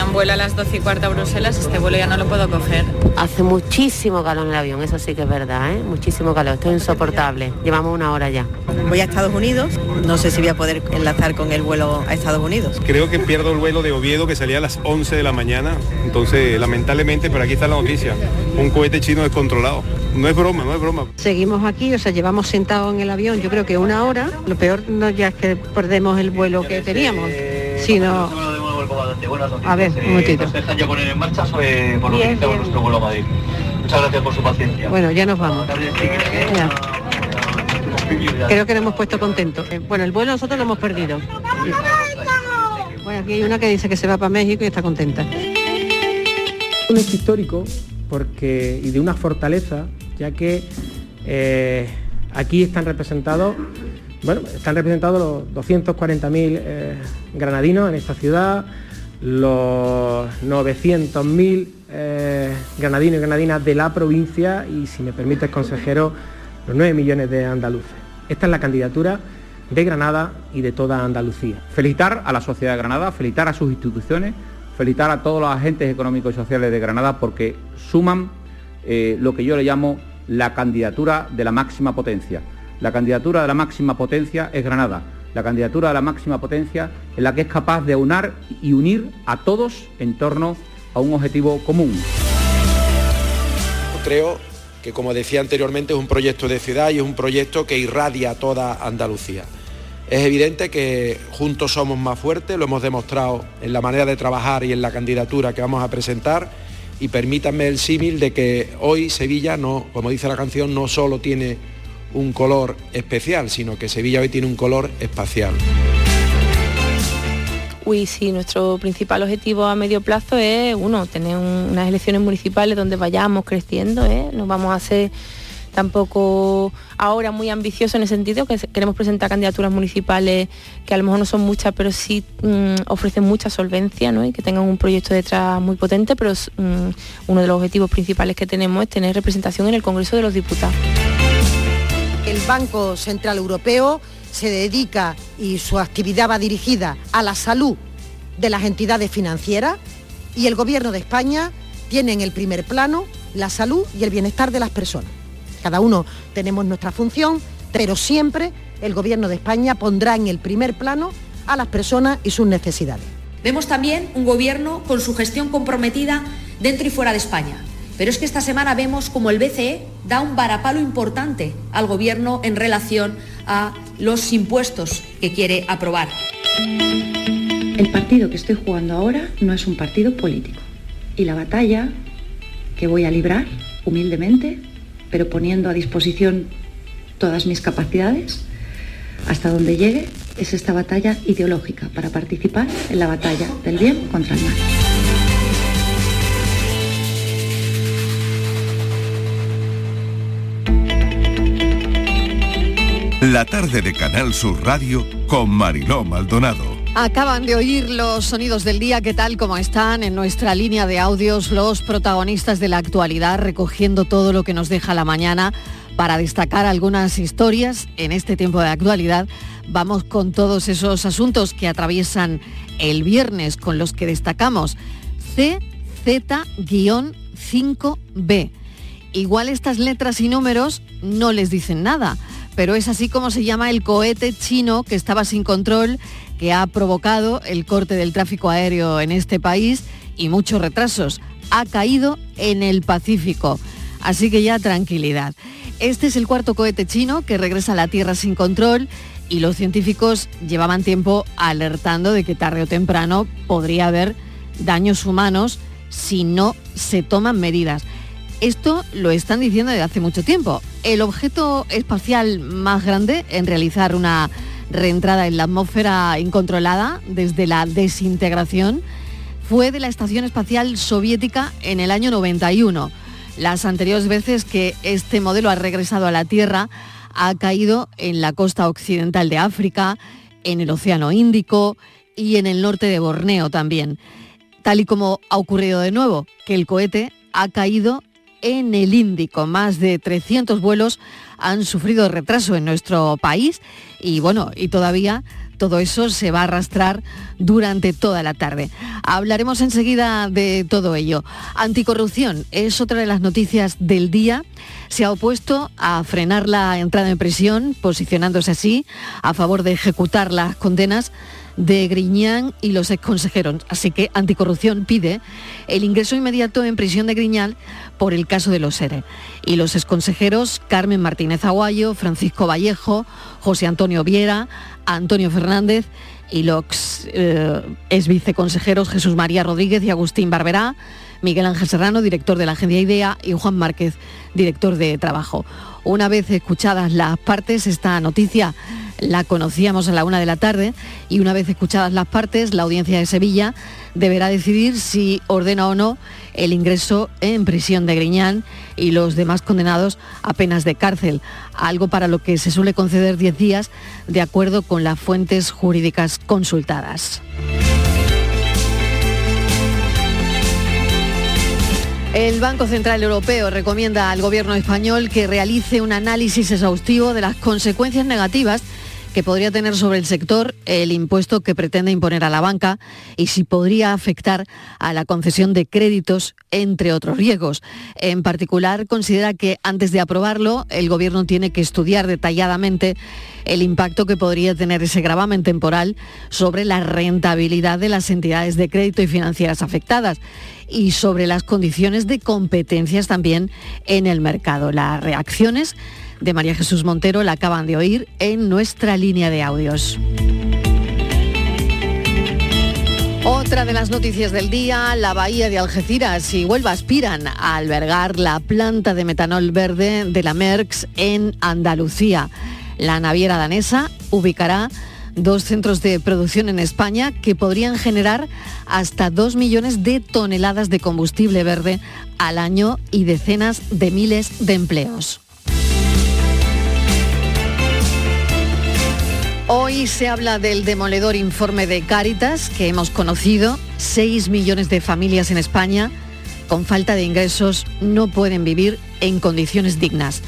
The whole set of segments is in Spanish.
Tenía un vuelo a las 12 y cuarta a Bruselas, este vuelo ya no lo puedo coger. Hace muchísimo calor en el avión, eso sí que es verdad, ¿eh? Muchísimo calor, esto es insoportable. Llevamos una hora ya. Voy a Estados Unidos, no sé si voy a poder enlazar con el vuelo a Estados Unidos. Creo que pierdo el vuelo de Oviedo que salía a las 11 de la mañana, entonces lamentablemente, pero aquí está la noticia, un cohete chino descontrolado. No es broma, no es broma. Seguimos aquí, o sea, llevamos sentados en el avión yo creo que una hora. Lo peor no ya es que perdemos el vuelo que teníamos, sino a ver, un momentito. ¿Nos dejan ya poner en marcha sobre por lo que nuestro vuelo a Madrid? Muchas gracias por su paciencia. Bueno, ya nos vamos. Ya. Creo que nos hemos puesto contentos. Eh, Bueno, el vuelo nosotros lo hemos perdido. Bueno, aquí hay una que dice que se va para México y está contenta. Un hecho histórico porque, y de una fortaleza, ya que eh, aquí están representados, bueno, están representados los 240.000 eh, granadinos en esta ciudad, los 900.000 eh, granadinos y granadinas de la provincia y, si me permite el consejero, los 9 millones de andaluces. Esta es la candidatura de Granada y de toda Andalucía. Felicitar a la sociedad de Granada, felicitar a sus instituciones, felicitar a todos los agentes económicos y sociales de Granada porque suman eh, lo que yo le llamo la candidatura de la máxima potencia. La candidatura de la máxima potencia es Granada. La candidatura de la máxima potencia es la que es capaz de unar y unir a todos en torno a un objetivo común. Creo que, como decía anteriormente, es un proyecto de ciudad y es un proyecto que irradia a toda Andalucía. Es evidente que juntos somos más fuertes, lo hemos demostrado en la manera de trabajar y en la candidatura que vamos a presentar y permítanme el símil de que hoy Sevilla, no, como dice la canción, no solo tiene un color especial, sino que Sevilla hoy tiene un color espacial. Uy, sí, nuestro principal objetivo a medio plazo es, uno, tener un- unas elecciones municipales donde vayamos creciendo, ¿eh? No vamos a ser tampoco ahora muy ambiciosos en el sentido que queremos presentar candidaturas municipales que a lo mejor no son muchas, pero sí mm, ofrecen mucha solvencia ¿no? y que tengan un proyecto detrás muy potente, pero mm, uno de los objetivos principales que tenemos es tener representación en el Congreso de los Diputados. El Banco Central Europeo se dedica y su actividad va dirigida a la salud de las entidades financieras y el Gobierno de España tiene en el primer plano la salud y el bienestar de las personas. Cada uno tenemos nuestra función, pero siempre el Gobierno de España pondrá en el primer plano a las personas y sus necesidades. Vemos también un gobierno con su gestión comprometida dentro y fuera de España. Pero es que esta semana vemos como el BCE da un varapalo importante al gobierno en relación a los impuestos que quiere aprobar. El partido que estoy jugando ahora no es un partido político. Y la batalla que voy a librar, humildemente, pero poniendo a disposición todas mis capacidades, hasta donde llegue, es esta batalla ideológica para participar en la batalla del bien contra el mal. La tarde de Canal Sur Radio con Mariló Maldonado. Acaban de oír los sonidos del día, ¿qué tal como están en nuestra línea de audios los protagonistas de la actualidad, recogiendo todo lo que nos deja la mañana para destacar algunas historias en este tiempo de actualidad. Vamos con todos esos asuntos que atraviesan el viernes, con los que destacamos CZ-5B. Igual estas letras y números no les dicen nada, pero es así como se llama el cohete chino que estaba sin control, que ha provocado el corte del tráfico aéreo en este país y muchos retrasos. Ha caído en el Pacífico. Así que ya tranquilidad. Este es el cuarto cohete chino que regresa a la Tierra sin control y los científicos llevaban tiempo alertando de que tarde o temprano podría haber daños humanos si no se toman medidas. Esto lo están diciendo desde hace mucho tiempo. El objeto espacial más grande en realizar una reentrada en la atmósfera incontrolada desde la desintegración fue de la Estación Espacial Soviética en el año 91. Las anteriores veces que este modelo ha regresado a la Tierra ha caído en la costa occidental de África, en el Océano Índico y en el norte de Borneo también. Tal y como ha ocurrido de nuevo, que el cohete ha caído en el Índico. Más de 300 vuelos han sufrido retraso en nuestro país y bueno, y todavía todo eso se va a arrastrar durante toda la tarde. Hablaremos enseguida de todo ello. Anticorrupción es otra de las noticias del día. Se ha opuesto a frenar la entrada en prisión, posicionándose así a favor de ejecutar las condenas de Griñán y los exconsejeros. Así que Anticorrupción pide el ingreso inmediato en prisión de Griñán por el caso de los SERE. Y los exconsejeros Carmen Martínez Aguayo, Francisco Vallejo, José Antonio Viera, Antonio Fernández y los eh, ex viceconsejeros Jesús María Rodríguez y Agustín Barberá, Miguel Ángel Serrano, director de la Agencia IDEA, y Juan Márquez, director de Trabajo. Una vez escuchadas las partes, esta noticia la conocíamos a la una de la tarde y una vez escuchadas las partes, la audiencia de Sevilla deberá decidir si ordena o no el ingreso en prisión de Griñán y los demás condenados a penas de cárcel, algo para lo que se suele conceder 10 días de acuerdo con las fuentes jurídicas consultadas. El Banco Central Europeo recomienda al gobierno español que realice un análisis exhaustivo de las consecuencias negativas que podría tener sobre el sector el impuesto que pretende imponer a la banca y si podría afectar a la concesión de créditos, entre otros riesgos. En particular, considera que antes de aprobarlo, el Gobierno tiene que estudiar detalladamente el impacto que podría tener ese gravamen temporal sobre la rentabilidad de las entidades de crédito y financieras afectadas y sobre las condiciones de competencias también en el mercado. Las reacciones de María Jesús Montero la acaban de oír en nuestra línea de audios. Otra de las noticias del día, la bahía de Algeciras y Huelva aspiran a albergar la planta de metanol verde de la Merckx en Andalucía. La naviera danesa ubicará dos centros de producción en España que podrían generar hasta 2 millones de toneladas de combustible verde al año y decenas de miles de empleos. Hoy se habla del demoledor informe de Cáritas que hemos conocido. 6 millones de familias en España con falta de ingresos no pueden vivir en condiciones dignas.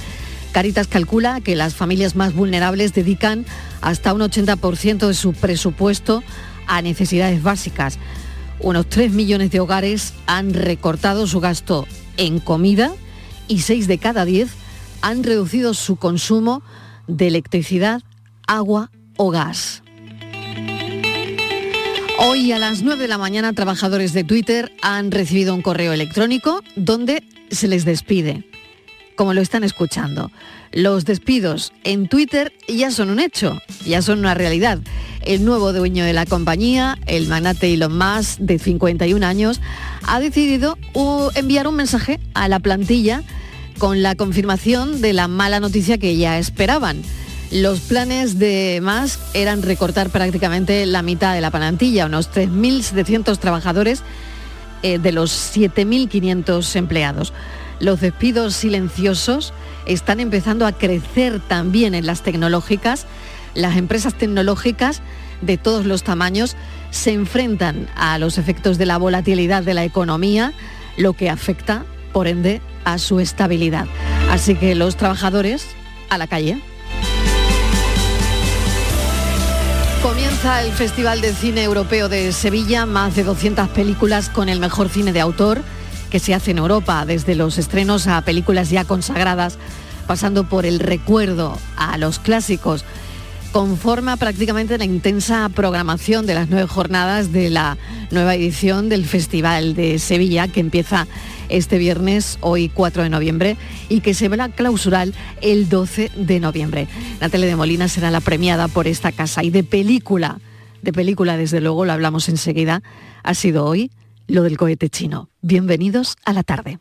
Caritas calcula que las familias más vulnerables dedican hasta un 80% de su presupuesto a necesidades básicas. Unos 3 millones de hogares han recortado su gasto en comida y 6 de cada 10 han reducido su consumo de electricidad, agua o gas. Hoy a las 9 de la mañana trabajadores de Twitter han recibido un correo electrónico donde se les despide, como lo están escuchando. Los despidos en Twitter ya son un hecho, ya son una realidad. El nuevo dueño de la compañía, el magnate Elon Musk, de 51 años, ha decidido enviar un mensaje a la plantilla con la confirmación de la mala noticia que ya esperaban los planes de Musk eran recortar prácticamente la mitad de la plantilla, unos 3.700 trabajadores eh, de los 7.500 empleados. Los despidos silenciosos están empezando a crecer también en las tecnológicas. Las empresas tecnológicas de todos los tamaños se enfrentan a los efectos de la volatilidad de la economía, lo que afecta, por ende, a su estabilidad. Así que los trabajadores a la calle. Comienza el Festival de Cine Europeo de Sevilla, más de 200 películas con el mejor cine de autor que se hace en Europa, desde los estrenos a películas ya consagradas, pasando por el recuerdo a los clásicos. Conforma prácticamente la intensa programación de las nueve jornadas de la nueva edición del Festival de Sevilla, que empieza este viernes, hoy 4 de noviembre, y que se verá clausural el 12 de noviembre. La tele de Molina será la premiada por esta casa y de película, de película desde luego, lo hablamos enseguida, ha sido hoy lo del cohete chino. Bienvenidos a la tarde.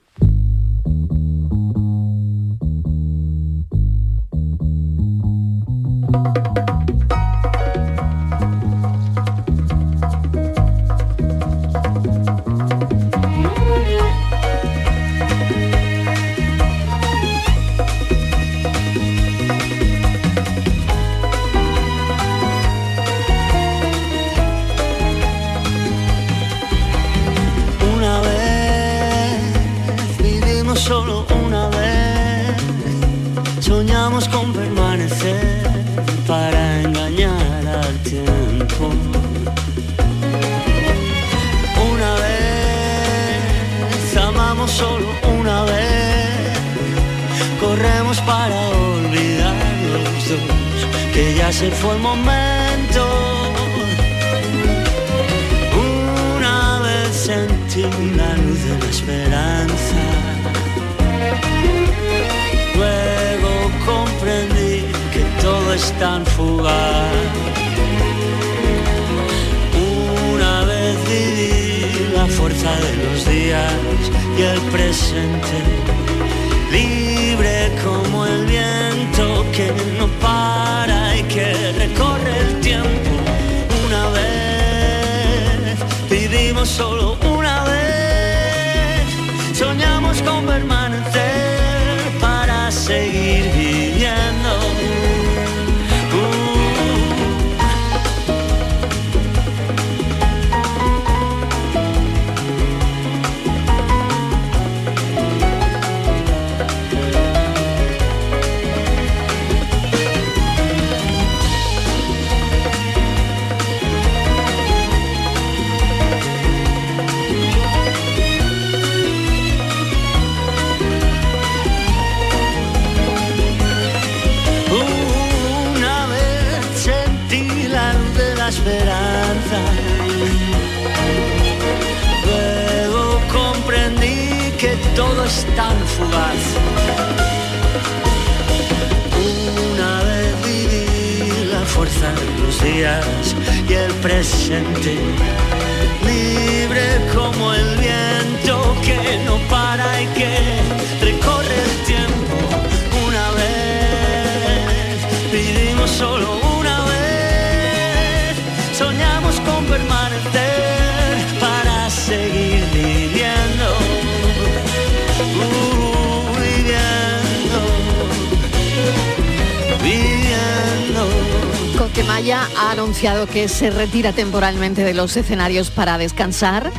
Que se retira temporalmente de los escenarios para descansar.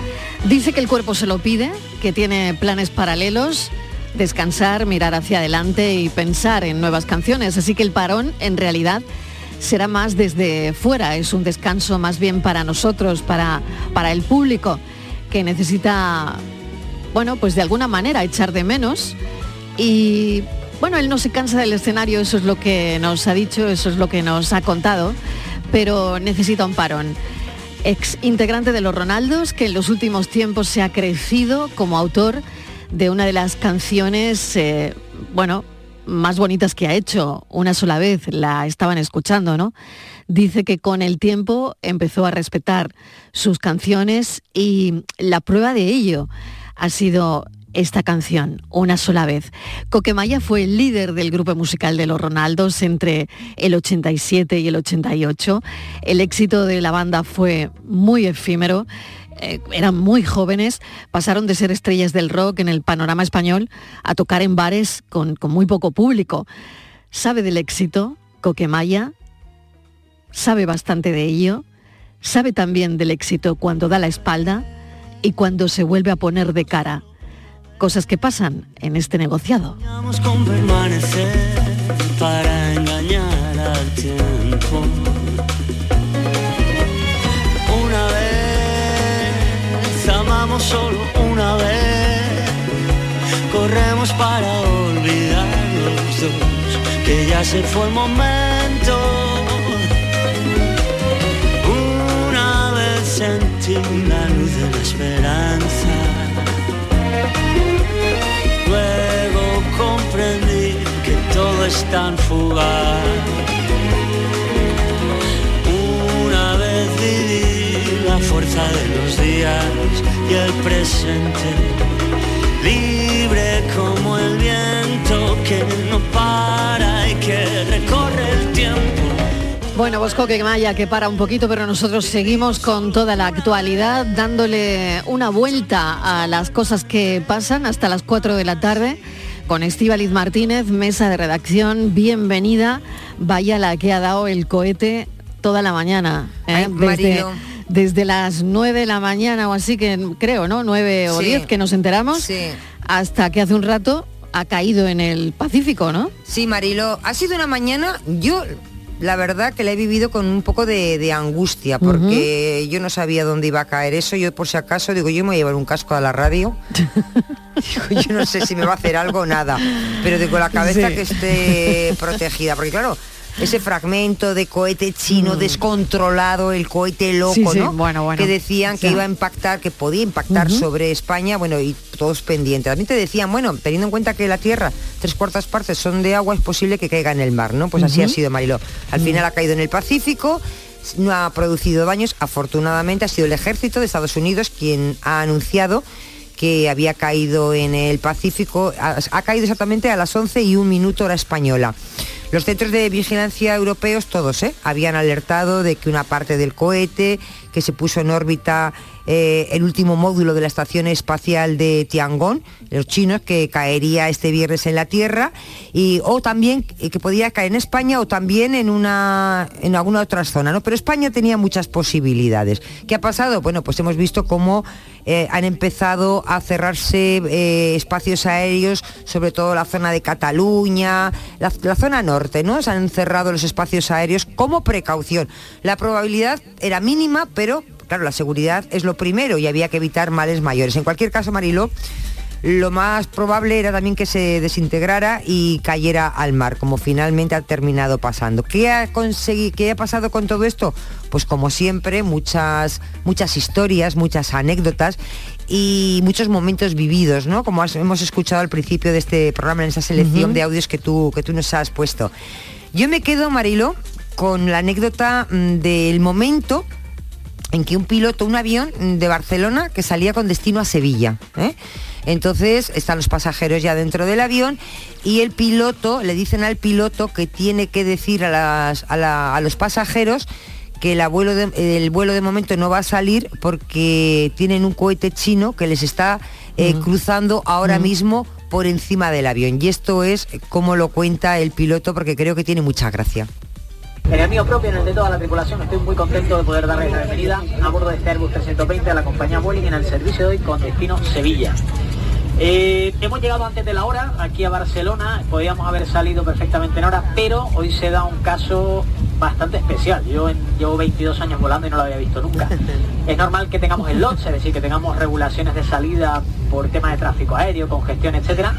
Dice que el cuerpo se lo pide, que tiene planes paralelos, descansar, mirar hacia adelante y pensar en nuevas canciones. Así que el parón en realidad será más desde fuera, es un descanso más bien para nosotros, para, para el público, que necesita, bueno, pues de alguna manera echar de menos. Y bueno, él no se cansa del escenario, eso es lo que nos ha dicho, eso es lo que nos ha contado, pero necesita un parón. Ex integrante de los Ronaldos, que en los últimos tiempos se ha crecido como autor de una de las canciones, eh, bueno, más bonitas que ha hecho una sola vez, la estaban escuchando, ¿no? Dice que con el tiempo empezó a respetar sus canciones y la prueba de ello ha sido esta canción, una sola vez. Coquemaya fue el líder del grupo musical de los Ronaldos entre el 87 y el 88. El éxito de la banda fue muy efímero. eh, eran muy jóvenes, pasaron de ser estrellas del rock en el panorama español a tocar en bares con, con muy poco público. ¿Sabe del éxito, Coquemaya? ¿Sabe bastante de ello? ¿Sabe también del éxito cuando da la espalda y cuando se vuelve a poner de cara? Cosas que pasan en este negociado. Permanecer para engañar al tiempo. Una vez, amamos solo una vez, corremos para olvidar los dos, que ya se fue el momento. Una vez sentí la luz de la esperanza. Es tan fugaz. Una vez viví la fuerza de los días y el presente, libre como el viento que no para y que recorre el tiempo. Bueno, pues Coquemaya que para un poquito, pero nosotros seguimos con toda la actualidad, dándole una vuelta a las cosas que pasan hasta las 4 de la tarde con Estíbaliz Martínez, mesa de redacción. Bienvenida. Vaya la que ha dado el cohete toda la mañana. ¿eh? Ay, desde, desde las 9 de la mañana o así que creo, ¿no? 9 o Sí. 10 que nos enteramos. Sí. Hasta que hace un rato ha caído en el Pacífico, ¿no? Sí, Marilo, ha sido una mañana, yo la verdad que la he vivido con un poco de, de angustia, porque yo no sabía dónde iba a caer eso, yo por si acaso digo, yo me voy a llevar un casco a la radio, Digo, yo no sé si me va a hacer algo o nada, pero digo, la cabeza Sí. que esté protegida, porque claro, ese fragmento de cohete chino descontrolado, el cohete loco, Mm. Sí, sí, ¿no? bueno, bueno. Que decían que iba a impactar, que podía impactar sobre España, bueno, y todos pendientes. También te decían, bueno, teniendo en cuenta que la Tierra, tres cuartas partes son de agua, es posible que caiga en el mar, ¿no? Pues así ha sido, Mariló. Al Mm. final ha caído en el Pacífico, no ha producido daños, afortunadamente ha sido el ejército de Estados Unidos quien ha anunciado que había caído en el Pacífico, ha, ha caído exactamente a las 11 y un minuto hora española. Los centros de vigilancia europeos, todos, ¿eh? habían alertado de que una parte del cohete que se puso en órbita eh, el último módulo de la Estación Espacial de Tiangong, los chinos, que caería este viernes en la Tierra, y, o también eh, que podía caer en España o también en, una, en alguna otra zona. ¿no? Pero España tenía muchas posibilidades. ¿Qué ha pasado? Bueno, pues hemos visto cómo eh, han empezado a cerrarse espacios aéreos, sobre todo la zona de Cataluña, la, la zona norte, ¿no? Se han cerrado los espacios aéreos como precaución. La probabilidad era mínima, pero claro, la seguridad es lo primero y había que evitar males mayores. En cualquier caso, Mariló, lo más probable era también que se desintegrara y cayera al mar, como finalmente ha terminado pasando. ¿Qué ha, qué ha pasado con todo esto? Pues como siempre, muchas, muchas historias, muchas anécdotas y muchos momentos vividos, ¿no? Como has- hemos escuchado al principio de este programa, en esa selección de audios que tú, que tú nos has puesto. Yo me quedo, Marilo, con la anécdota mm, del momento en que un piloto, un avión de Barcelona que salía con destino a Sevilla. ¿eh? Entonces están los pasajeros ya dentro del avión y el piloto, le dicen al piloto que tiene que decir a, las- a la- a los pasajeros que el, abuelo de- el vuelo de momento no va a salir porque tienen un cohete chino que les está eh, cruzando ahora mismo por encima del avión. Y esto es como lo cuenta el piloto porque creo que tiene mucha gracia. En el mío propio, en el de toda la tripulación, estoy muy contento de poder darles la bienvenida a bordo de este Airbus 320 a la compañía Vueling en el servicio de hoy con destino Sevilla. Eh, hemos llegado antes de la hora aquí a Barcelona, podíamos haber salido perfectamente en hora, pero hoy se da un caso bastante especial. Yo en- llevo 22 años volando y no lo había visto nunca. Es normal que tengamos el lot, es decir, que tengamos regulaciones de salida por tema de tráfico aéreo, congestión, etcétera.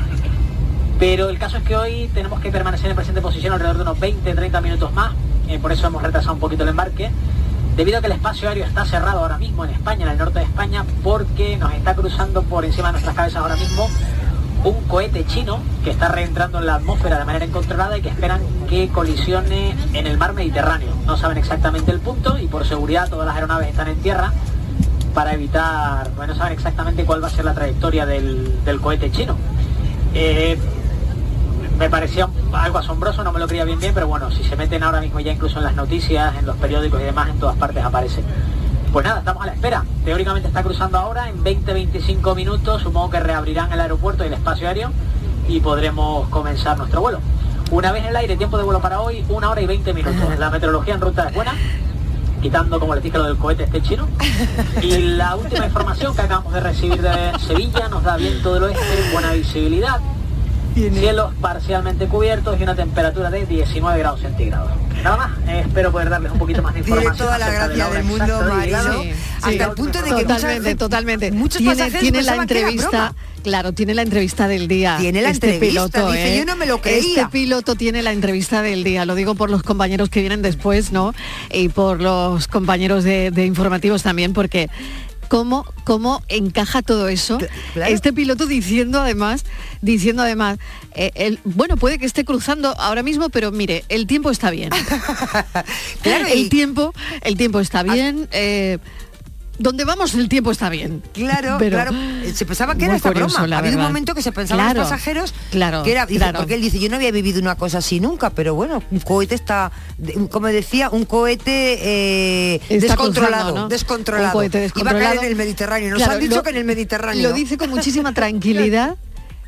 Pero el caso es que hoy tenemos que permanecer en presente posición alrededor de unos 20-30 minutos más, eh, por eso hemos retrasado un poquito el embarque, debido a que el espacio aéreo está cerrado ahora mismo en España, en el norte de España, porque nos está cruzando por encima de nuestras cabezas ahora mismo un cohete chino que está reentrando en la atmósfera de manera incontrolada y que esperan que colisione en el mar Mediterráneo. No saben exactamente el punto y por seguridad todas las aeronaves están en tierra para evitar, bueno, no saben exactamente cuál va a ser la trayectoria del, del cohete chino. Eh, me parecía algo asombroso, no me lo creía bien bien, pero bueno, si se meten ahora mismo ya incluso en las noticias, en los periódicos y demás, en todas partes aparece. Pues nada, estamos a la espera. Teóricamente está cruzando ahora, en 20-25 minutos, supongo que reabrirán el aeropuerto y el espacio aéreo y podremos comenzar nuestro vuelo. Una vez en el aire, tiempo de vuelo para hoy, una hora y 20 minutos. La meteorología en ruta es buena, quitando, como les dije, lo del cohete este chino. Y la última información que acabamos de recibir de Sevilla nos da viento del oeste, buena visibilidad, cielos parcialmente cubiertos y una temperatura de 19 grados centígrados. Nada más, eh, espero poder darles un poquito más de Tiene información. toda la acerca de gracia hora del mundo, de Marilo, llegada. hasta el punto de que totalmente, gente- totalmente. muchos tiene, pasajeros tiene la entrevista, claro, tiene la entrevista del día. Tiene la este entrevista, piloto, dice, ¿eh? yo no me lo creía. Este piloto tiene la entrevista del día, lo digo por los compañeros que vienen después, ¿no? Y por los compañeros de, de informativos también, porque cómo, cómo encaja todo eso. Este piloto diciendo además, diciendo además, eh, el- bueno, puede que esté cruzando ahora mismo, pero mire, el tiempo está bien. Claro, el y- tiempo, el tiempo está bien. eh, donde vamos el tiempo está bien. Claro, Pero claro. Se pensaba que era esta curioso, broma. Ha habido un momento que se pensaban Claro, los pasajeros claro, que era, dice, claro. porque él dice, yo no había vivido una cosa así nunca, pero bueno, un cohete está, como decía, un cohete eh, descontrolado, cruzando, ¿no? descontrolado. Un cohete Iba a caer en el Mediterráneo. Nos han dicho lo- que en el Mediterráneo. Lo dice con muchísima tranquilidad.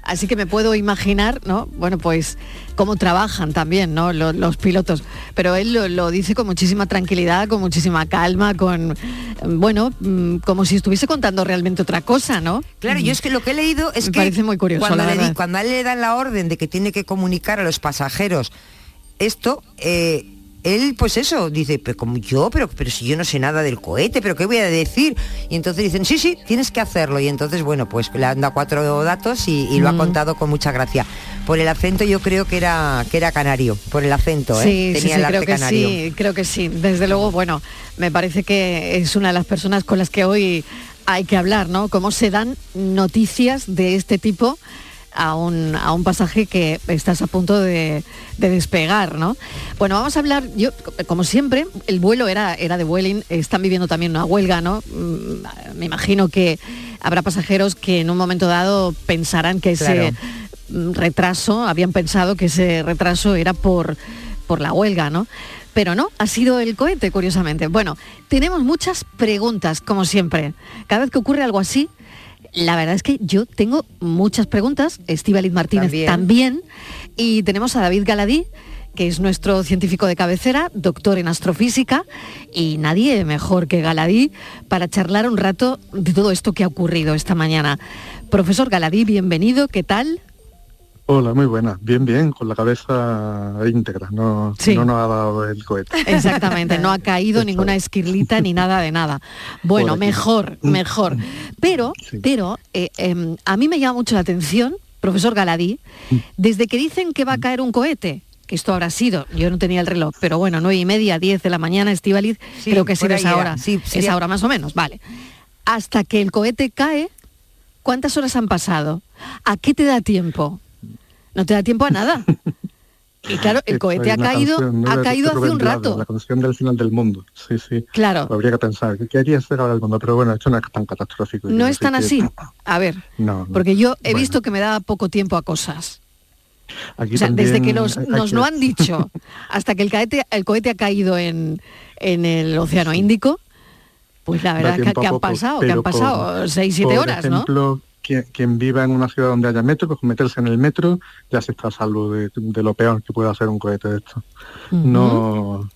Así que me puedo imaginar, ¿no? Bueno, pues cómo trabajan también, ¿no? Los, los pilotos. Pero él lo, lo dice con muchísima tranquilidad, con muchísima calma, con, bueno, mm, como si estuviese contando realmente otra cosa, ¿no? Claro, yo es que lo que he leído es Me que parece muy curioso, cuando, le cuando a él le dan la orden de que tiene que comunicar a los pasajeros esto, eh, él pues eso, dice, pero como yo, pero, pero si yo no sé nada del cohete, pero ¿qué voy a decir? Y entonces dicen, sí, sí, tienes que hacerlo. Y entonces, bueno, pues le han dado cuatro datos y, y lo Mm. ha contado con mucha gracia. Por el acento yo creo que era, que era canario, por el acento, ¿eh? Sí, Tenía sí, el creo arte que canario. sí, creo que sí. Desde luego, bueno, me parece que es una de las personas con las que hoy hay que hablar, ¿no? Cómo se dan noticias de este tipo a un, a un pasaje que estás a punto de, de despegar, ¿no? Bueno, vamos a hablar, yo, como siempre, el vuelo era, era de Vueling, están viviendo también una huelga, ¿no? Mm, Me imagino que habrá pasajeros que en un momento dado pensarán que ese Claro. mm, retraso, habían pensado que ese retraso era por, por la huelga, ¿no? Pero no, ha sido el cohete, curiosamente. Bueno, tenemos muchas preguntas, como siempre. Cada vez que ocurre algo así, la verdad es que yo tengo muchas preguntas, Estíbaliz Martínez También. también. y tenemos a David Galadí, que es nuestro científico de cabecera, doctor en astrofísica, y nadie mejor que Galadí para charlar un rato de todo esto que ha ocurrido esta mañana. Profesor Galadí, bienvenido, ¿qué tal? Hola, muy buena. Bien, bien, con la cabeza íntegra. No, Sí. no nos ha dado el cohete. Exactamente, no ha caído ninguna esquirlita ni nada de nada. Bueno, mejor, mejor. Pero, pero eh, em, a mí me llama mucho la atención, profesor Galadí, desde que dicen que va a caer un cohete, que esto habrá sido, yo no tenía el reloj, pero bueno, nueve y media, diez de la mañana, Estivaliz, Sí, creo que ha sido esa hora. Sí, sería- Esa hora más o menos, vale. Hasta que el cohete cae, ¿cuántas horas han pasado? ¿A qué te da tiempo? No te da tiempo a nada. Y claro, el cohete ha caído, canción, ¿no? ha caído hace un rato. La canción del final del mundo. Sí, sí. Claro. Habría que pensar, ¿qué haría ser ahora el mundo? Pero bueno, esto no es tan catastrófico. No es tan que- así. A ver, No, no. porque yo he Bueno, visto que me da poco tiempo a cosas. aquí O sea, desde que nos, nos que- lo han dicho hasta que el cohete, el cohete ha caído en, en el Océano Índico, pues la Da verdad que, que han poco, pasado, que han pasado seis, siete por horas, ¿no? Quien, quien viva en una ciudad donde haya metro, pues meterse en el metro ya se está a salvo de, de lo peor que puede hacer un cohete de esto. No,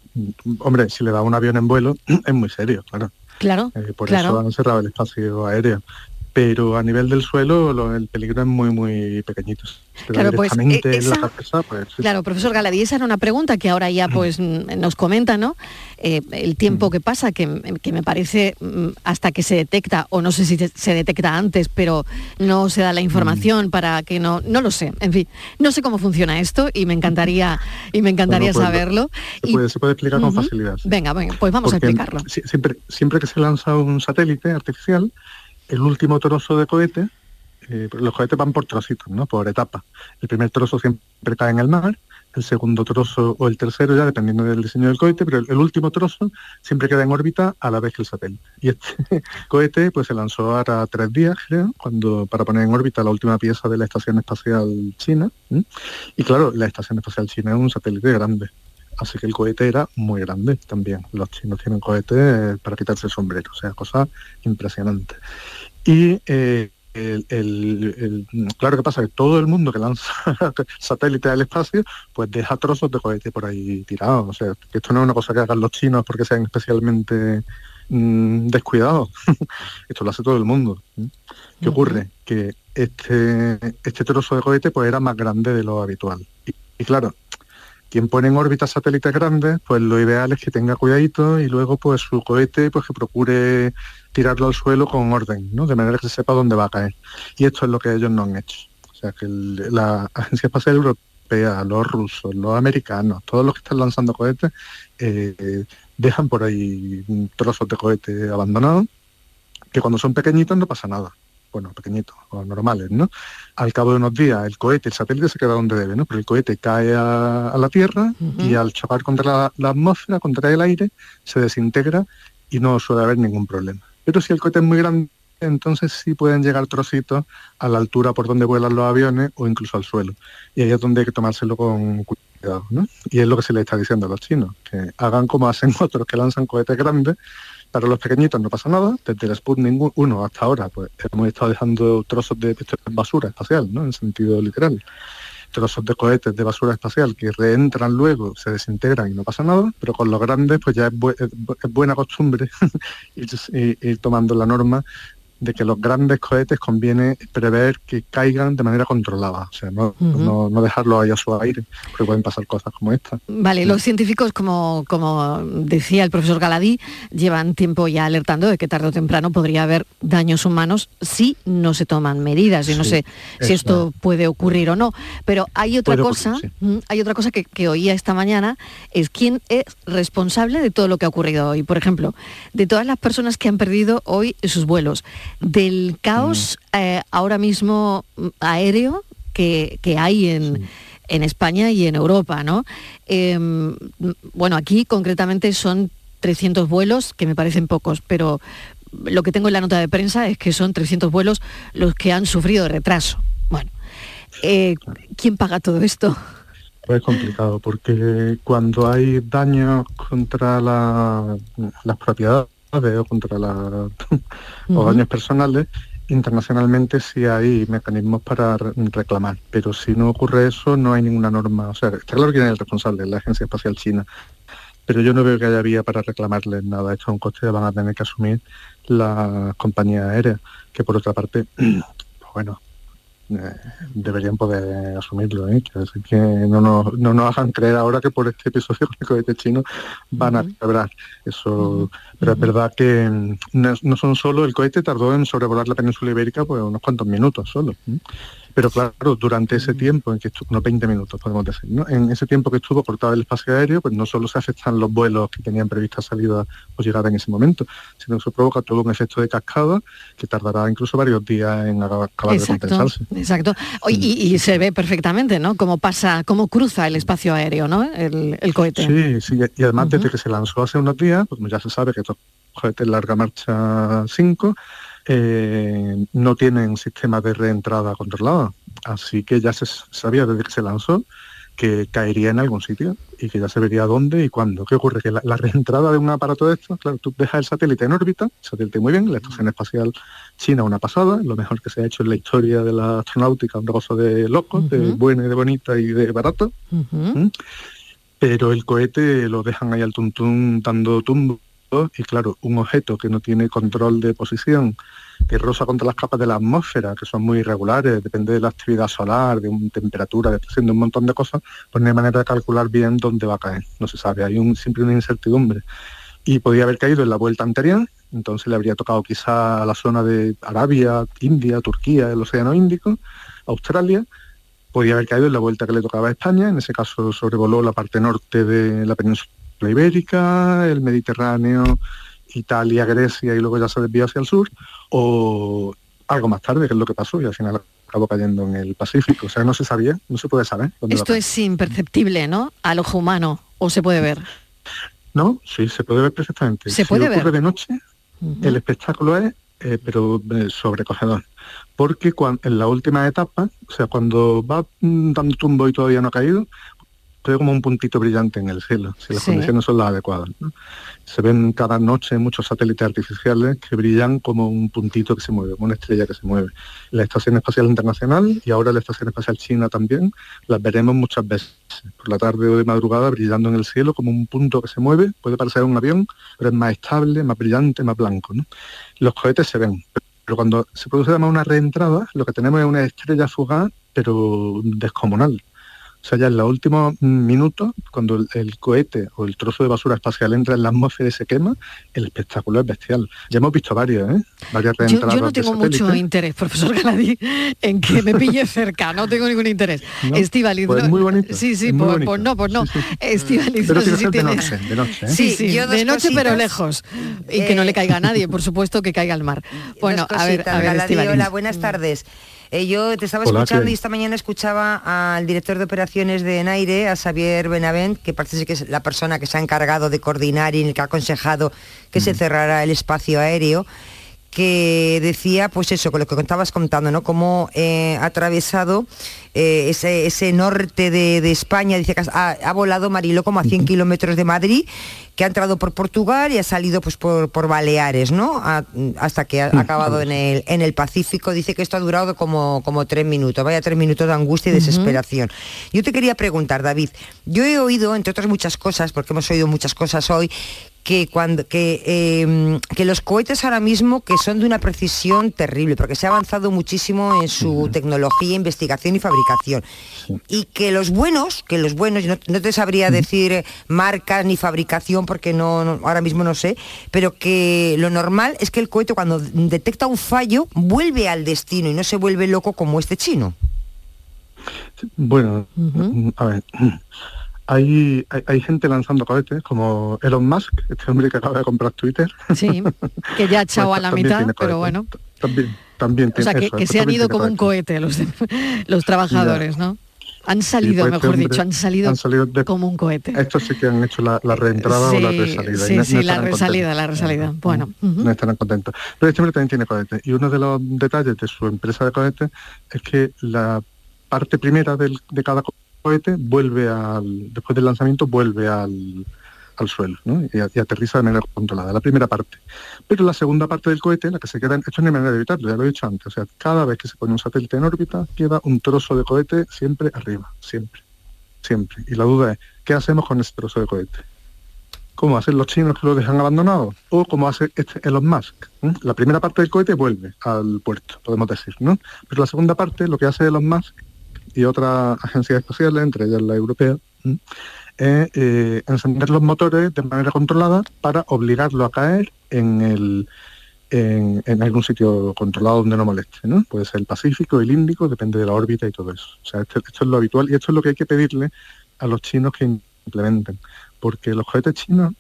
hombre, si le da un avión en vuelo es muy serio, claro. Claro, Eh, por claro. eso han cerrado el espacio aéreo. Pero a nivel del suelo lo- el peligro es muy, muy pequeñito. Pero Claro, pues, eh, la cabeza, pues, sí. Claro, profesor Galadí, esa era una pregunta que ahora ya pues mm, nos comenta, ¿no? Eh, el tiempo que pasa, que, que me parece mm, hasta que se detecta, o no sé si se- detecta antes, pero no se da la información para que no, no lo sé, en fin, no sé cómo funciona esto y me encantaría, y me encantaría Bueno, pues, saberlo. Se Y- puede, se puede explicar con facilidad. Venga, venga, pues vamos a explicarlo. si- Siempre, siempre que se lanza un satélite artificial, el último trozo de cohete, eh, los cohetes van por trocitos, ¿no? por etapas. El primer trozo siempre cae en el mar, el segundo trozo o el tercero ya dependiendo del diseño del cohete, pero el, último trozo siempre queda en órbita a la vez que el satélite. Y este cohete pues se lanzó ahora tres días, creo, cuando para poner en órbita la última pieza de la Estación Espacial China. Y claro, la Estación Espacial China es un satélite grande. Así que el cohete era muy grande también. Los chinos tienen cohetes para quitarse el sombrero, o sea, cosa impresionante. Y eh, el, el- el- claro que pasa que todo el mundo que lanza satélites al espacio, pues deja trozos de cohete por ahí tirados. O sea, que esto no es una cosa que hagan los chinos porque sean especialmente mm, descuidados. esto lo hace todo el mundo. ¿Qué ocurre? Que este, este trozo de cohete pues era más grande de lo habitual. Y, y claro, quien pone en órbita satélites grandes, pues lo ideal es que tenga cuidadito y luego pues su cohete pues que procure tirarlo al suelo con orden, ¿no? De manera que se sepa dónde va a caer. Y esto es lo que ellos no han hecho. O sea que el- la Agencia Espacial Europea, los rusos, los americanos, todos los que están lanzando cohetes, eh, dejan por ahí trozos de cohete abandonados, que cuando son pequeñitos no pasa nada. Bueno, pequeñitos o normales, ¿no? Al cabo de unos días el cohete, el satélite se queda donde debe, ¿no? Pero el cohete cae a, a la Tierra y al chocar contra la, la atmósfera, contra el aire, se desintegra y no suele haber ningún problema. Pero si el cohete es muy grande, entonces sí pueden llegar trocitos a la altura por donde vuelan los aviones o incluso al suelo. Y ahí es donde hay que tomárselo con cuidado. Y es lo que se le está diciendo a los chinos, que hagan como hacen otros que lanzan cohetes grandes, Para los pequeñitos no pasa nada, desde el Sputnik 1 hasta ahora, pues hemos estado dejando trozos de basura espacial, ¿no? En sentido literal trozos de cohetes de basura espacial que reentran luego, se desintegran y no pasa nada, pero con los grandes pues ya es, buena costumbre ir, tomando la norma de que los grandes cohetes conviene prever que caigan de manera controlada, o sea, no, no, dejarlo ahí a su aire, porque pueden pasar cosas como esta. Vale, los científicos, como, como decía el profesor Galadí, llevan tiempo ya alertando de que tarde o temprano podría haber daños humanos si no se toman medidas. Y no sé si esto puede ocurrir o no. Pero hay otra cosa, hay otra cosa que, que oía esta mañana, es quién es responsable de todo lo que ha ocurrido hoy. Por ejemplo, de todas las personas que han perdido hoy sus vuelos del caos mm. eh, ahora mismo mm, aéreo que, hay en, España y en Europa, ¿no? Em, bueno, aquí concretamente son 300 vuelos, que me parecen pocos, pero lo que tengo en la nota de prensa es que son 300 vuelos los que han sufrido retraso. Bueno, eh, ¿quién paga todo esto? Pues es complicado, porque cuando hay daños contra las propiedades, o contra la, los daños personales, internacionalmente sí hay mecanismos para reclamar, pero si no ocurre eso no hay ninguna norma. O sea, está claro quién es el responsable, la Agencia Espacial China, pero yo no veo que haya vía para reclamarles nada. Esto es un coste que van a tener que asumir las compañías aéreas, que por otra parte, pues bueno, deberían poder asumirlo, ¿eh? que no nos, no nos hagan creer ahora que por este episodio el cohete chino van a quebrar. Eso, pero es verdad que mm, no, son solo, el cohete tardó en sobrevolar la península ibérica pues unos cuantos minutos solo. Pero claro, durante ese tiempo, en que estuvo, unos 20 minutos podemos decir, ¿no? en ese tiempo que estuvo cortado el espacio aéreo, pues no solo se afectan los vuelos que tenían prevista salida o llegada en ese momento, sino que se provoca todo un efecto de cascada que tardará incluso varios días en acabar de compensarse. Exacto. Y, y, se ve perfectamente, ¿no? Cómo pasa, cómo cruza el espacio aéreo, ¿no? El, cohete. Sí, sí, y además desde que se lanzó hace unos días, pues ya se sabe que estos cohetes larga marcha 5 eh, no tienen sistema de reentrada controlada. Así que ya se sabía desde que se lanzó que caería en algún sitio y que ya se vería dónde y cuándo. ¿Qué ocurre? Que la, reentrada de un aparato de estos, claro, tú dejas el satélite en órbita, el satélite muy bien, la estación espacial china una pasada, lo mejor que se ha hecho en la historia de la astronáutica, un negocio de locos, de buena y de bonita y de barato. ¿Mm? Pero el cohete lo dejan ahí al tuntún dando tumbo y claro, un objeto que no tiene control de posición, que rosa contra las capas de la atmósfera, que son muy irregulares, depende de la actividad solar, de una temperatura, de un montón de cosas, pues no hay manera de calcular bien dónde va a caer, no se sabe, hay un, siempre una incertidumbre. Y podía haber caído en la vuelta anterior, entonces le habría tocado quizá a la zona de Arabia, India, Turquía, el Océano Índico, Australia, podía haber caído en la vuelta que le tocaba a España, en ese caso sobrevoló la parte norte de la península la ibérica, el Mediterráneo, Italia, Grecia y luego ya se desvió hacia el sur, o algo más tarde, que es lo que pasó, y al final acabó cayendo en el Pacífico. O sea, no se sabía, no se puede saber. Esto es imperceptible, ¿no? Al ojo humano, o se puede ver. No, sí, se puede ver perfectamente. Se puede ocurre ver. de noche, el espectáculo es, eh, pero eh, sobrecogedor. Porque cuando, en la última etapa, o sea, cuando va mm, dando tumbo y todavía no ha caído, como un puntito brillante en el cielo, si las condiciones son las adecuadas. Se ven cada noche muchos satélites artificiales que brillan como un puntito que se mueve, como una estrella que se mueve. La Estación Espacial Internacional y ahora la Estación Espacial China también, las veremos muchas veces, por la tarde o de madrugada, brillando en el cielo como un punto que se mueve, puede parecer un avión, pero es más estable, más brillante, más blanco. Los cohetes se ven, pero cuando se produce además una reentrada, lo que tenemos es una estrella fugaz, pero descomunal o sea, ya en los últimos minutos, cuando el, cohete o el trozo de basura espacial entra en la atmósfera y se quema, el espectáculo es bestial. Ya hemos visto varios, ¿eh? Varias yo, yo no tengo mucho interés, profesor Galadí, en que me pille cerca, no tengo ningún interés. ¿No? Pues muy bonito. Sí, sí, pues, pues, no, pues no. Sí, no sé si de noche, de noche. ¿eh? Sí, sí, de noche pero lejos. Y que no le caiga a nadie, por supuesto que caiga al mar. Bueno, a ver, a ver, Hola, buenas tardes. Eh, yo te estaba escuchando y esta mañana escuchaba al director de operaciones de Naire, a Xavier Benavent, que parece que es la persona que se ha encargado de coordinar y que ha aconsejado que se mm. cerrara el espacio aéreo que decía, pues eso, con lo que contabas contando, ¿no? Cómo eh, ha atravesado eh, ese, ese norte de, de España, dice que ha, ha volado Mariló como a 100 kilómetros de Madrid, que ha entrado por Portugal y ha salido pues por, por Baleares, ¿no? A- hasta que ha acabado en el, en el Pacífico. Dice que esto ha durado como, como tres minutos, vaya tres minutos de angustia y desesperación. Yo te quería preguntar, David, yo he oído, entre otras muchas cosas, porque hemos oído muchas cosas hoy, que cuando que, eh, que los cohetes ahora mismo que son de una precisión terrible porque se ha avanzado muchísimo en su tecnología investigación y fabricación. Y que los buenos que los buenos no, no te sabría decir eh, marcas ni fabricación porque no, no- ahora mismo no sé pero que lo normal es que el cohete cuando detecta un fallo vuelve al destino y no se vuelve loco como este chino. Bueno, a ver, hay, hay, hay gente lanzando cohetes como Elon Musk, este hombre que acaba de comprar Twitter. Sí, que ya ha echado a la mitad, pero bueno. También, también O sea, que, eso, que eso se han ido como un cohete los, los trabajadores, ¿no? Han salido, pues este mejor hombre dicho, han salido, han salido de- como un cohete. Estos sí que han hecho la, la reentrada o la resalida. sí, no- no sí, la resalida, contentos. la resalida. Bueno. No estarán contentos. Pero este hombre también tiene cohetes. Y uno de los detalles de su empresa de cohetes es que la parte primera del- de cada cohete vuelve al, después del lanzamiento, vuelve al, al suelo y, aterriza de manera controlada, la primera parte. Pero la segunda parte del cohete, la que se queda, en- esto no hay manera de evitarlo, ya lo he dicho antes, o sea, cada vez que se pone un satélite en órbita, queda un trozo de cohete siempre arriba, siempre, siempre. Y la duda es, ¿qué hacemos con ese trozo de cohete? ¿Cómo hacen los chinos que lo dejan abandonado? ¿O cómo hace este Elon Musk? ¿Mm? La primera parte del cohete vuelve al puerto, podemos decir, ¿no? Pero la segunda parte, lo que hace Elon Musk y otras agencias espaciales, entre ellas la europea, es eh, encender los motores de manera controlada para obligarlo a caer en el en, algún sitio controlado donde no moleste, ¿no? Puede ser el Pacífico, el Índico, depende de la órbita y todo eso. O sea, esto, es lo habitual y esto es lo que hay que pedirle a los chinos que implementen, porque los cohetes chinos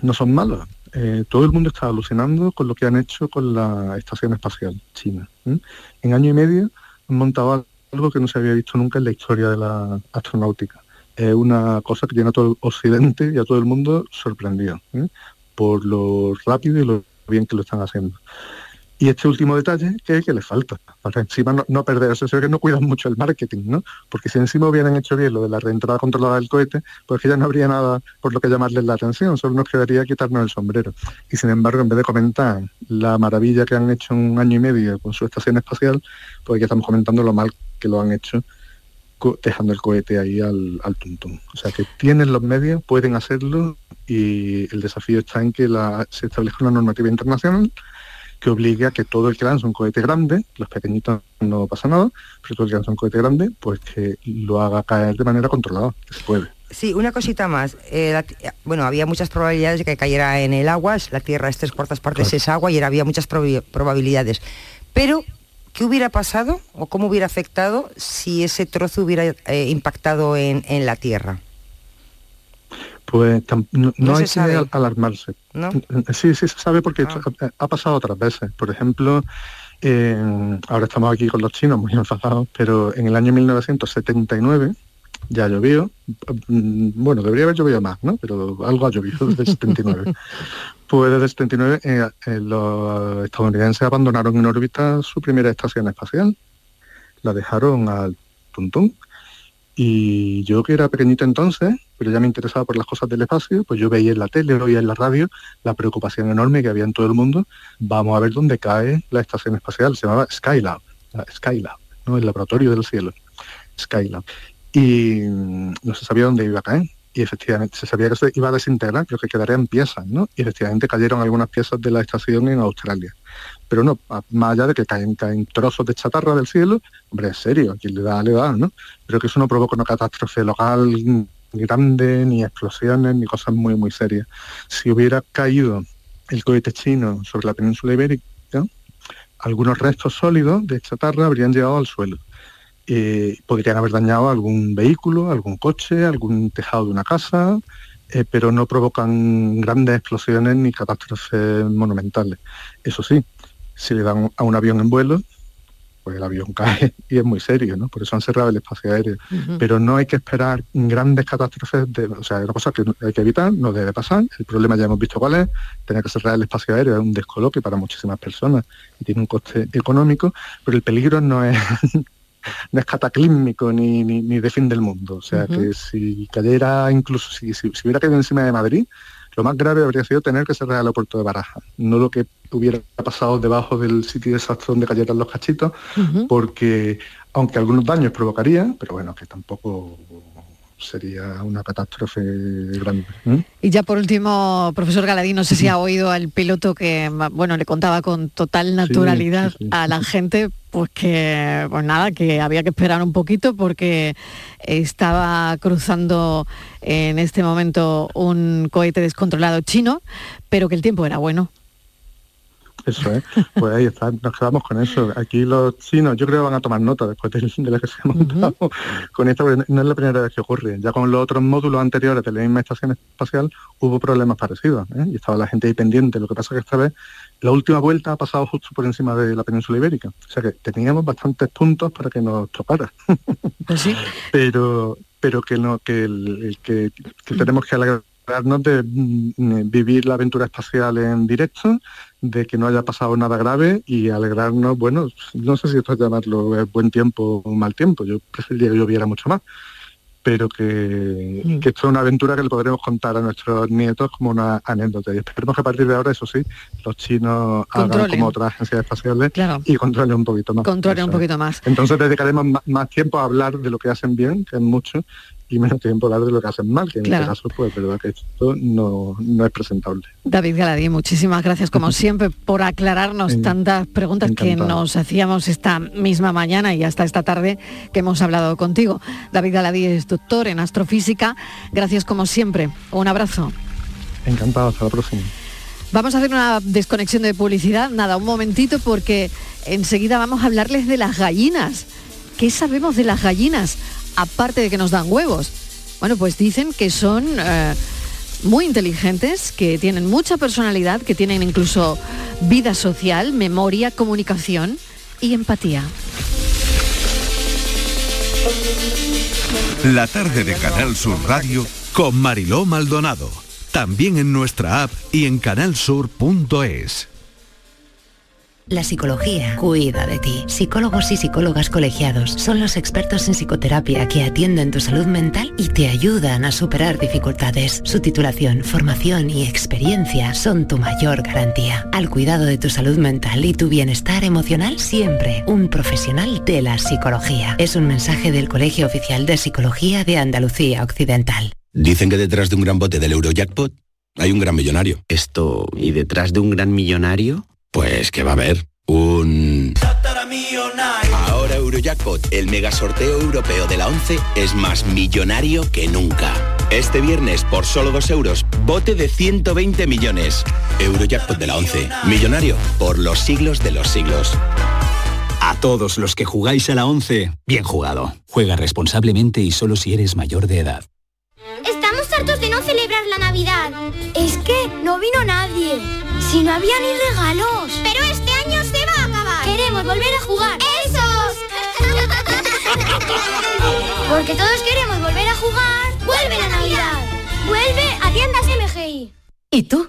no son malos. Eh, todo el mundo está alucinando con lo que han hecho con la estación espacial china. En año y medio han montado algo que no se había visto nunca en la historia de la astronáutica. Es una cosa que tiene a todo el occidente y a todo el mundo sorprendido ¿eh? por lo rápido y lo bien que lo están haciendo. Y este último detalle que es que le falta, para encima no, no perderse, se ve que no cuidan mucho el marketing, ¿no? Porque si encima hubieran hecho bien lo de la reentrada controlada del cohete, pues que ya no habría nada por lo que llamarles la atención, solo nos quedaría quitarnos el sombrero. Y sin embargo, en vez de comentar la maravilla que han hecho en un año y medio con su estación espacial, pues aquí estamos comentando lo mal que lo han hecho dejando el cohete ahí al, al tuntún. O sea que tienen los medios, pueden hacerlo y el desafío está en que la- se establezca una normativa internacional que obligue a que todo el que lanza un cohete grande, los pequeñitos no pasa nada, pero todo el que lanza un cohete grande, pues que lo haga caer de manera controlada, que se puede. Sí, una cosita más. Eh, la bueno, había muchas probabilidades de que cayera en el agua. La Tierra es tres cuartas partes es agua y era- había muchas probabilidades. Pero, ¿qué hubiera pasado o cómo hubiera afectado si ese trozo hubiera eh, impactado en, en la Tierra? Pues no, no hay que alarmarse. ¿No? Sí, sí se sabe porque ha, ha pasado otras veces. Por ejemplo, eh, ahora estamos aquí con los chinos muy enfadados, pero en el año 1979 ya llovió. Mm, Bueno, debería haber llovido más, ¿no? Pero algo ha llovido desde el 79. Pues desde el 79 eh, eh, los estadounidenses abandonaron en órbita su primera estación espacial. La dejaron al tuntún. Y yo que era pequeñito entonces, pero ya me interesaba por las cosas del espacio, pues yo veía en la tele, oía en la radio la preocupación enorme que había en todo el mundo. Vamos a ver dónde cae la estación espacial. Se llamaba Skylab, la Skylab, ¿no? el laboratorio del cielo. Skylab. Y mm, no se sabía dónde iba a caer. Y efectivamente se sabía que se iba a desintegrar, pero que quedaría en piezas, ¿no? Y efectivamente cayeron algunas piezas de la estación en Australia. Pero no, más allá de que caen, caen trozos de chatarra del cielo, hombre, es serio, quien le da, le da, ¿no? Pero que eso no provoca una catástrofe local grande, ni explosiones, ni cosas muy, muy serias. Si hubiera caído el cohete chino sobre la península ibérica, algunos restos sólidos de chatarra habrían llegado al suelo. Eh, podrían haber dañado algún vehículo, algún coche, algún tejado de una casa, eh, pero no provocan grandes explosiones ni catástrofes monumentales. Eso sí, si le dan a un avión en vuelo, pues el avión cae y es muy serio, ¿no? Por eso han cerrado el espacio aéreo. Pero no hay que esperar grandes catástrofes, de, o sea, una cosa que hay que evitar, no debe pasar. El problema ya hemos visto cuál es, tener que cerrar el espacio aéreo es un descoloque para muchísimas personas y tiene un coste económico, pero el peligro no es no es cataclísmico ni, ni, ni de fin del mundo. O sea, que si cayera, incluso si, si, si hubiera caído encima de Madrid, lo más grave habría sido tener que cerrar el aeropuerto de Baraja, no lo que hubiera pasado debajo del sitio de desastre donde cayeran los cachitos, porque aunque algunos daños provocaría, pero bueno, que tampoco sería una catástrofe grande. ¿eh? Y ya por último, profesor Galadín, no sé si ha oído al piloto que, bueno, le contaba con total naturalidad sí, sí. a la gente, pues que, pues nada, que había que esperar un poquito porque estaba cruzando en este momento un cohete descontrolado chino, pero que el tiempo era bueno. Eso es, pues ahí está, nos quedamos con eso. Aquí los chinos yo creo que van a tomar nota después de, de la que se ha montado con esto, porque no es la primera vez que ocurre. Ya con los otros módulos anteriores de la misma estación espacial hubo problemas parecidos ¿eh? y estaba la gente ahí pendiente. Lo que pasa es que esta vez la última vuelta ha pasado justo por encima de la península ibérica. O sea que teníamos bastantes puntos para que nos tocara. pero pero que no que, el, que, que tenemos que alegrarnos de mm, vivir la aventura espacial en directo, de que no haya pasado nada grave y alegrarnos, bueno, no sé si esto es llamarlo eh, buen tiempo o mal tiempo, yo preferiría que lloviera mucho más, pero que, que esto es una aventura que le podremos contar a nuestros nietos como una anécdota. Y esperemos que a partir de ahora, eso sí, los chinos hagan como otras agencias espaciales y controlen un poquito más. Controlen un Eso poquito más. Entonces dedicaremos más tiempo a hablar de lo que hacen bien, que es mucho, y menos tiempo a hablar de lo que hacen mal, que en Claro. este caso, pues es verdad que esto no, no es presentable. David Galadín, muchísimas gracias como siempre por aclararnos tantas preguntas que nos hacíamos esta misma mañana y hasta esta tarde que hemos hablado contigo. David Galadín es doctor en astrofísica. Gracias como siempre. Un abrazo. Encantado, hasta la próxima. Vamos a hacer una desconexión de publicidad. Nada, un momentito porque enseguida vamos a hablarles de las gallinas. ¿Qué sabemos de las gallinas? Aparte de que nos dan huevos. Bueno, pues dicen que son eh, muy inteligentes, que tienen mucha personalidad, que tienen incluso vida social, memoria, comunicación y empatía. La tarde de Canal Sur Radio con Mariló Maldonado. También en nuestra app y en canalsur.es. La psicología cuida de ti. Psicólogos y psicólogas colegiados son los expertos en psicoterapia que atienden tu salud mental y te ayudan a superar dificultades. Su titulación, formación y experiencia son tu mayor garantía. Al cuidado de tu salud mental y tu bienestar emocional, siempre un profesional de la psicología. Es un mensaje del Colegio Oficial de Psicología de Andalucía Occidental. Dicen que detrás de un gran bote del Eurojackpot hay un gran millonario. Esto, ¿y detrás de un gran millonario? Pues que va a haber un... Ahora Eurojackpot, el mega sorteo europeo de la 11, es más millonario que nunca. Este viernes, por solo 2 euros, bote de 120 millones. Eurojackpot de la 11, millonario por los siglos de los siglos. A todos los que jugáis a la 11, bien jugado. Juega responsablemente y solo si eres mayor de edad. Estamos hartos de no celebrar la Navidad. Es que no vino nadie. Si no había ni regalos. Pero este año se va a acabar. Queremos volver a jugar. ¡Esos! Porque todos queremos volver a jugar. ¡Vuelve la Navidad! ¡Vuelve a tiendas MGI! ¿Y tú?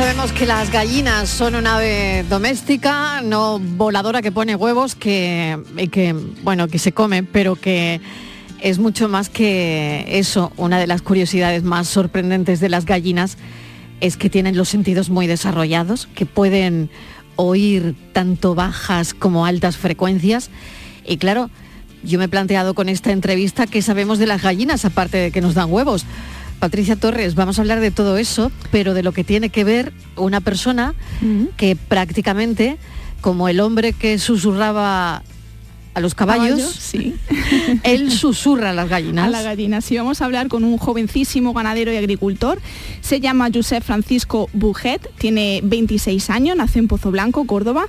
Sabemos que las gallinas son un ave doméstica, no voladora que pone huevos, que, que bueno, que se come, pero que es mucho más que eso. Una de las curiosidades más sorprendentes de las gallinas es que tienen los sentidos muy desarrollados, que pueden oír tanto bajas como altas frecuencias. Y claro, yo me he planteado con esta entrevista qué sabemos de las gallinas, aparte de que nos dan huevos. Patricia Torres, vamos a hablar de todo eso, pero de lo que tiene que ver una persona que prácticamente, como el hombre que susurraba a los caballos, sí. él susurra a las gallinas. A las gallinas. Sí, vamos a hablar con un jovencísimo ganadero y agricultor. Se llama Josep Francisco Bujet, tiene 26 años, nació en Pozo Blanco, Córdoba.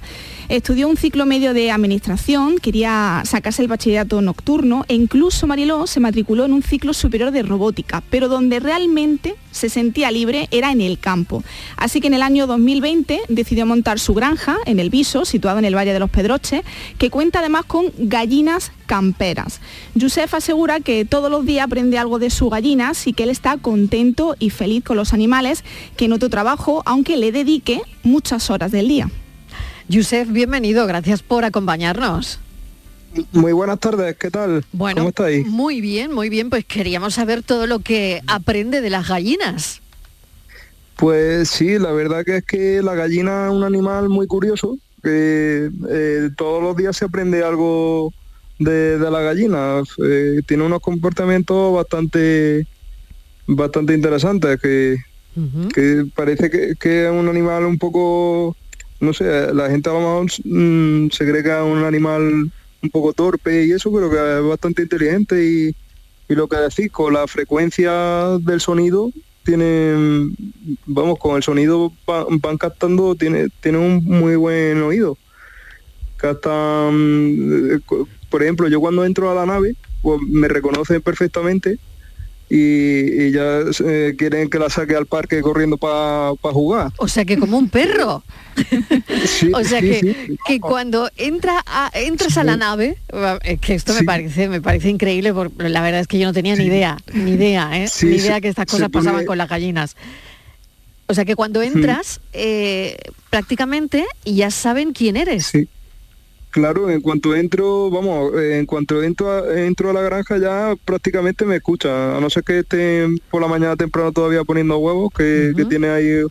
Estudió un ciclo medio de administración, quería sacarse el bachillerato nocturno e incluso Mariló se matriculó en un ciclo superior de robótica, pero donde realmente se sentía libre era en el campo. Así que en el año 2020 decidió montar su granja en el Viso, situado en el Valle de los Pedroches, que cuenta además con gallinas camperas. Yusef asegura que todos los días aprende algo de sus gallinas y que él está contento y feliz con los animales, que en otro trabajo, aunque le dedique muchas horas del día. Yusef, bienvenido, gracias por acompañarnos. Muy buenas tardes, ¿qué tal? Bueno, ¿Cómo estáis? Muy bien, muy bien, pues queríamos saber todo lo que aprende de las gallinas. Pues sí, la verdad que es que la gallina es un animal muy curioso, que eh, todos los días se aprende algo de, de la gallina. Eh, tiene unos comportamientos bastante bastante interesantes, que, que parece que, que es un animal un poco, no sé, la gente a lo mejor mm, se cree que es un animal un poco torpe y eso, pero que es bastante inteligente y, y lo que decís, con la frecuencia del sonido, tienen, vamos, con el sonido va- van, captando, tiene, tienen un muy buen oído. Captan, eh, por ejemplo, yo cuando entro a la nave, pues me reconocen perfectamente y, y ya eh, quieren que la saque al parque corriendo para jugar. O sea que como un perro. o sea sí, que, sí. que cuando entra a- entras a la nave, es que esto me parece, me parece increíble, porque la verdad es que yo no tenía ni idea, ni idea, ¿eh? Ni idea que estas cosas pasaban con las gallinas. O sea que cuando entras, eh, prácticamente ya saben quién eres. Claro, en cuanto entro, vamos, eh, en cuanto entro a, entro a la granja ya prácticamente me escucha, a no ser que estén por la mañana temprano todavía poniendo huevos, que, que tiene ahí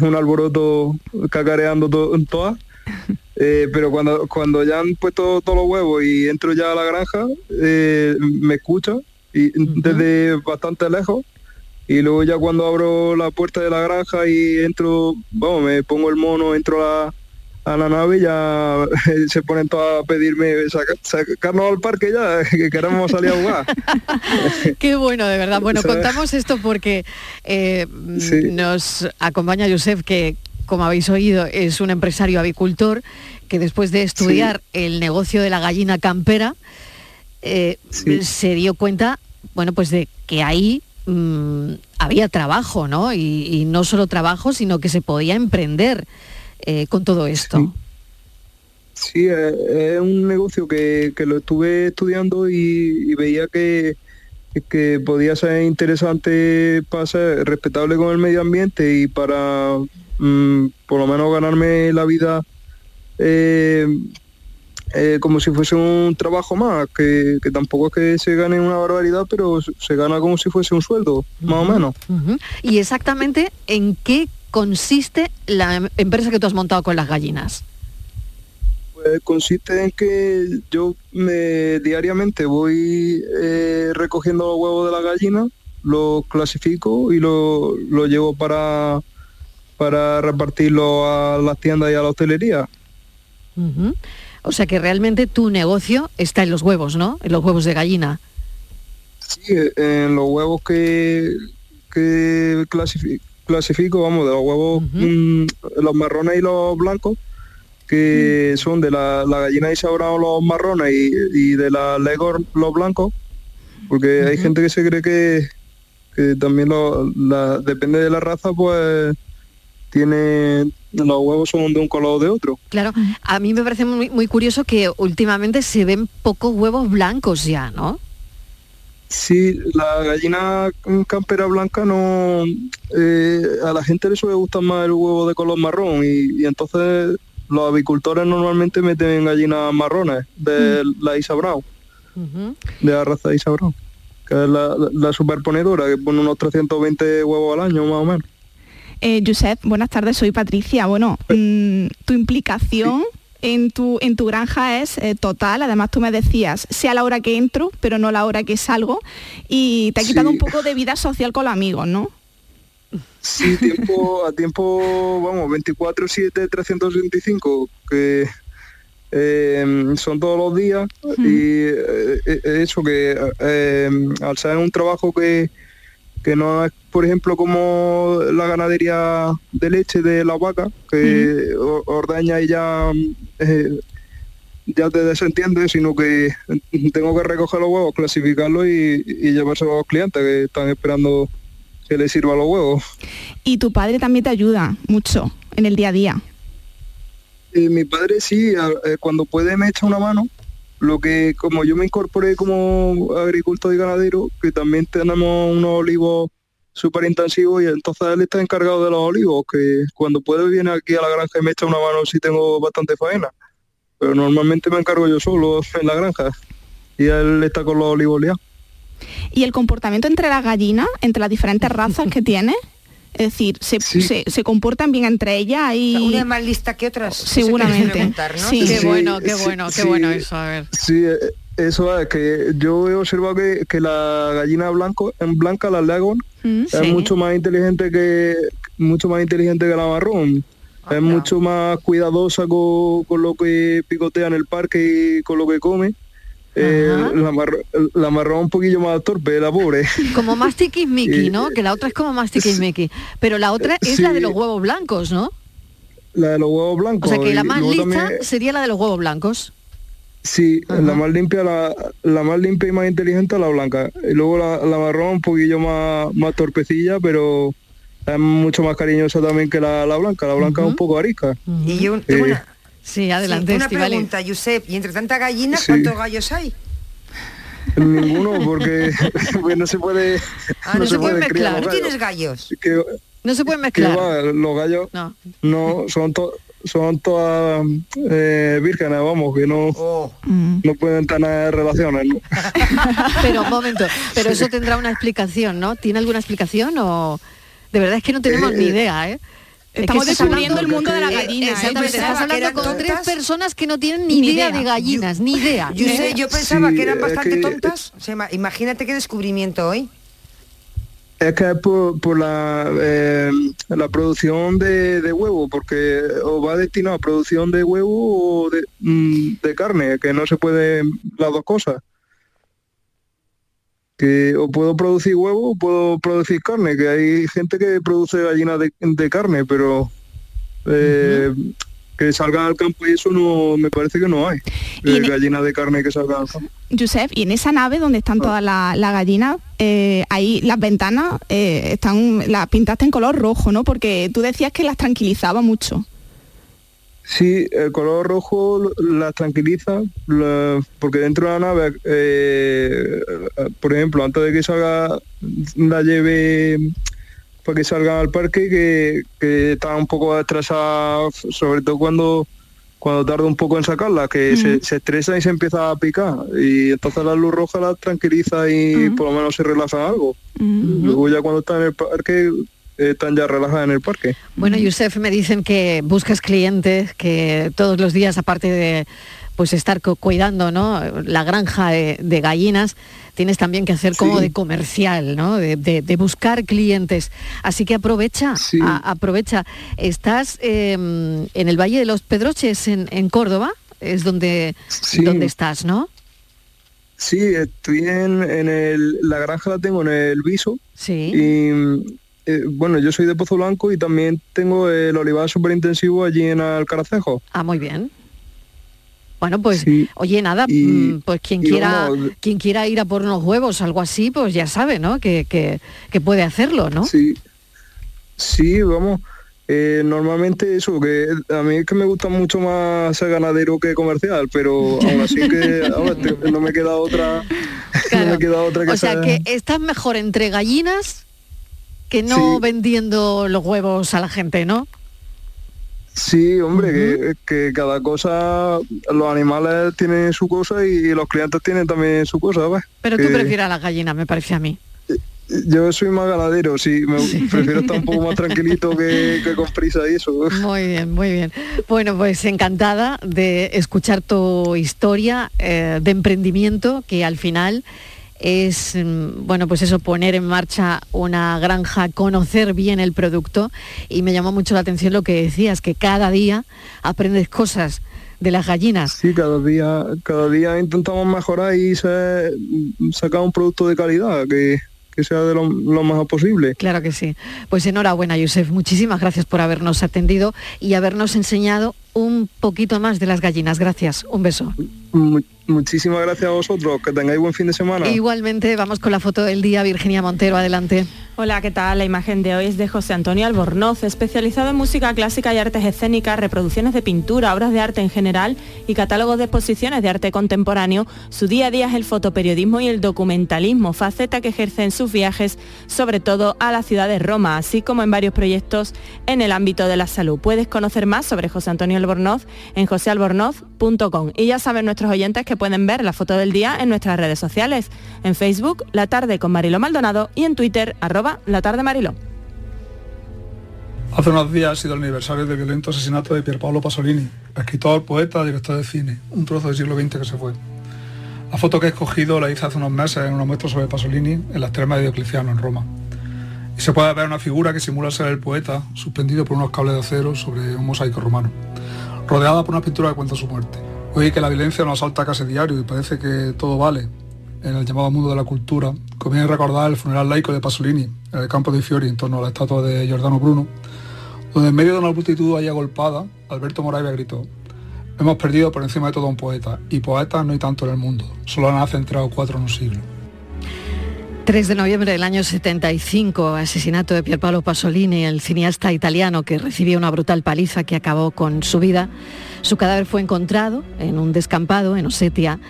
un alboroto cacareando to- todas. Eh, pero cuando, cuando ya han puesto todos los huevos y entro ya a la granja, eh, me escucha y desde bastante lejos. Y luego ya cuando abro la puerta de la granja y entro, vamos, me pongo el mono, entro a, a la nave ya se ponen todos a pedirme saca- sacarnos al parque ya, que queremos salir a jugar. Qué bueno, de verdad. Bueno, ¿Sabes? contamos esto porque eh, Sí. nos acompaña Josep, que como habéis oído es un empresario avicultor que después de estudiar el negocio de la gallina campera eh, se dio cuenta, bueno, pues de que ahí mm, había trabajo, ¿no? Y, y no solo trabajo, sino que se podía emprender eh, con todo esto. Sí, es, es un negocio que, que lo estuve estudiando y, y veía que, que podía ser interesante para ser respetable con el medio ambiente y para mm, por lo menos ganarme la vida eh, eh, como si fuese un trabajo más, que, que tampoco es que se gane una barbaridad, pero se- gana como si fuese un sueldo, más o menos. Y exactamente en qué consiste la em- empresa que tú has montado con las gallinas. Pues consiste en que yo me, diariamente voy eh, recogiendo los huevos de la gallina, los clasifico y lo, lo llevo para, para repartirlo a las tiendas y a la hostelería. O sea que realmente tu negocio está en los huevos, ¿no? En los huevos de gallina. Sí, en los huevos que, que clasifico, vamos, de los huevos, los marrones y los blancos, que son de la, la gallina Isaura los marrones y, y de la Legor los blancos, porque hay gente que se cree que, que también lo- la- depende de la raza, pues tiene los huevos son de un color o de otro. Claro, a mí me parece muy, muy curioso que últimamente se ven pocos huevos blancos ya, ¿no? Sí, la gallina campera blanca no... eh, a la gente le suele gustar más el huevo de color marrón y, y entonces los avicultores normalmente meten gallinas marrones de la Isa Brown, de la raza Isa Brown, que es la, la- la superponedora, que pone unos 320 huevos al año más o menos. Eh, Josep, buenas tardes, soy Patricia. Bueno, mm, tu implicación en, tu, en tu granja es eh, total. Además, tú me decías, sea la hora que entro, pero no la hora que salgo. Y te ha quitado Sí. un poco de vida social con los amigos, ¿no? Sí, tiempo, a tiempo, vamos, 24, 7, 365, que eh, son todos los días y eh, eh, eso que eh, al ser un trabajo que, que no es, por ejemplo, como la ganadería de leche de la vaca, que o- ordeña y ya, eh, ya te desentiende, sino que tengo que recoger los huevos, clasificarlos y, y llevárselos a los clientes que están esperando que les sirva los huevos. Y tu padre también te ayuda mucho en el día a día. Eh, mi padre sí, a- eh, cuando puede me echa una mano. Lo que como yo me incorporé como agricultor y ganadero, que también tenemos unos olivos súper intensivos y entonces él está encargado de los olivos, que cuando puede viene aquí a la granja y me echa una mano si tengo bastante faena. Pero normalmente me encargo yo solo en la granja y él está con los olivos liados. Y el comportamiento entre las gallinas, entre las diferentes razas que tiene, es decir, se, se- se comportan bien entre ellas y... Una es más lista que otras. Seguramente. Sí. Qué Sí, bueno, qué sí, bueno, qué sí. bueno eso, a ver. Sí, eh, eso es que yo he observado que, que la gallina blanco, en blanca, la Leghorn, Mm, es mucho más inteligente que mucho más inteligente que la marrón. es mucho más cuidadosa con, con lo que picotea en el parque y con lo que come. Eh, la, marrón un poquillo más torpe, la pobre. Como más tiquismiqui, Y- ¿no? Que la otra es como más tiquismiqui. Pero la otra es la de los huevos blancos, ¿no? La de los huevos O blancos. sea que la más lista también- sería la de los huevos blancos. Sí, la más limpia, la, la más limpia y más inteligente la blanca. Y luego la, la marrón un poquillo más, más torpecilla, pero es mucho más cariñosa también que la, la blanca. La blanca es un poco arisca. Y yo tengo Eh, una, Sí, adelante, sí, una pregunta, Josep. Y entre tanta gallina, Sí. ¿cuántos gallos hay? Ninguno, porque, porque no se puede, Ah, no, se puede pueden criar mezclar. ¿No tienes gallos? Que- No se pueden mezclar. va, los gallos no, son to- son todas eh, vírgenes, vamos, que no, Oh. no pueden tener relaciones. ¿no? Pero un momento, pero eso tendrá una explicación, ¿no? ¿Tiene alguna explicación o de verdad es que no tenemos Eh, ni idea, ¿eh? Es Estamos que descubriendo el mundo de la Eh, gallina, ¿eh? Exactamente, estás hablando con tres personas que no tienen ni, Ni idea, idea. de gallinas, ni idea. Yo, sé, yo pensaba Sí, que eran bastante que- tontas. O sea, ima- imagínate qué descubrimiento hoy. Es que es por, por la, eh, la producción de, de huevo, porque o va destinado a producción de huevo o de, mm, de carne, que no se puede las dos cosas. Que o puedo producir huevo o puedo producir carne, que hay gente que produce gallinas de, de carne, pero eh, que salga al campo y eso no me parece que no hay. Eh, en- gallinas de carne que salgan al campo. Josep, y en esa nave donde están todas las las gallinas, eh, ahí las ventanas están, las pintaste en color rojo, ¿no? Porque tú decías que las tranquilizaba mucho. Sí, el color rojo las tranquiliza, la- porque dentro de la nave, eh, por ejemplo, antes de que salga, la lleve para que salga al parque, que, que está un poco estresada, sobre todo cuando cuando tarda un poco en sacarla, que se, se estresa y se empieza a picar. Y entonces la luz roja la tranquiliza y por lo menos se relaja algo. Luego ya cuando está en el parque, eh, están ya relajadas en el parque. Bueno, Yusef, me dicen que buscas clientes, que todos los días, aparte de pues estar cu- cuidando ¿no? la granja de, de gallinas, tienes también que hacer como Sí. de comercial, ¿no? de, de- de buscar clientes. Así que aprovecha, a- aprovecha. Estás eh, en el Valle de los Pedroches, en, en Córdoba, es donde, Sí. donde estás, ¿no? Sí, estoy en, en el, la granja la tengo en el Viso. Sí. Y eh, bueno, yo soy de Pozo Blanco y también tengo el olivar súper intensivo allí en Alcaracejo. Ah, muy bien. Bueno, pues, oye, nada, Y- mm, pues quien quiera, vamos, quien quiera ir a por unos huevos, algo así, pues ya sabe, ¿no? Que, que, que puede hacerlo, ¿no? Sí, sí, vamos. eh, normalmente eso, que a mí es que me gusta mucho más ser ganadero que comercial, pero aún así que ahora te- no me queda otra no me queda otra que O sea que estás mejor entre gallinas que no Sí. vendiendo los huevos a la gente, ¿no? Sí, hombre, que, que cada cosa, los animales tienen su cosa y los clientes tienen también su cosa, ¿ves? Pero tú Que prefieres a las gallinas, me parece a mí. Yo soy más ganadero, sí, me prefiero estar un poco más tranquilito que, que con prisa y eso. Muy bien, muy bien. Bueno, pues encantada de escuchar tu historia eh, de emprendimiento que al final es, mm, bueno, pues eso, poner en marcha una granja, conocer bien el producto y me llamó mucho la atención lo que decías, que cada día aprendes cosas de las gallinas. Sí, cada día, cada día intentamos mejorar y se- sacar un producto de calidad que, que sea de lo, lo mejor posible. Claro que sí. Pues enhorabuena, Yusef. Muchísimas gracias por habernos atendido y habernos enseñado un poquito más de las gallinas. Gracias. Un beso. Mu- muchísimas gracias a vosotros, que tengáis buen fin de semana. Igualmente, vamos con la foto del día. Virginia Montero, adelante. Hola, ¿qué tal? La imagen de hoy es de José Antonio Albornoz, especializado en música clásica y artes escénicas, reproducciones de pintura, obras de arte en general y catálogos de exposiciones de arte contemporáneo. Su día a día es el fotoperiodismo y el documentalismo, faceta que ejerce en sus viajes, sobre todo a la ciudad de Roma, así como en varios proyectos en el ámbito de la salud. Puedes conocer más sobre José Antonio Albornoz en josealbornoz.com. Y ya saben nuestros oyentes que pueden ver la foto del día en nuestras redes sociales, en Facebook, La Tarde con Mariló Maldonado y en Twitter, arroba La Tarde Mariló. Hace unos días ha sido el aniversario del violento asesinato de Pierpaolo Pasolini, escritor, poeta, director de cine, un trozo del siglo XX que se fue. La foto que he escogido la hice hace unos meses en una muestra sobre Pasolini en las termas de Diocleciano en Roma. Se puede ver una figura que simula ser el poeta, suspendido por unos cables de acero sobre un mosaico romano, rodeada por una pintura que cuenta su muerte. Hoy que la violencia nos asalta casi diario y parece que todo vale en el llamado mundo de la cultura, conviene recordar el funeral laico de Pasolini en el campo de Fiori en torno a la estatua de Giordano Bruno, donde en medio de una multitud ahí agolpada, Alberto Moravia gritó, hemos perdido por encima de todo un poeta, y poetas no hay tanto en el mundo, solo nacen tres o cuatro en un siglo. 3 de noviembre del año 75, asesinato de Pierpaolo Pasolini, el cineasta italiano que recibió una brutal paliza que acabó con su vida. Su cadáver fue encontrado en un descampado en Osetia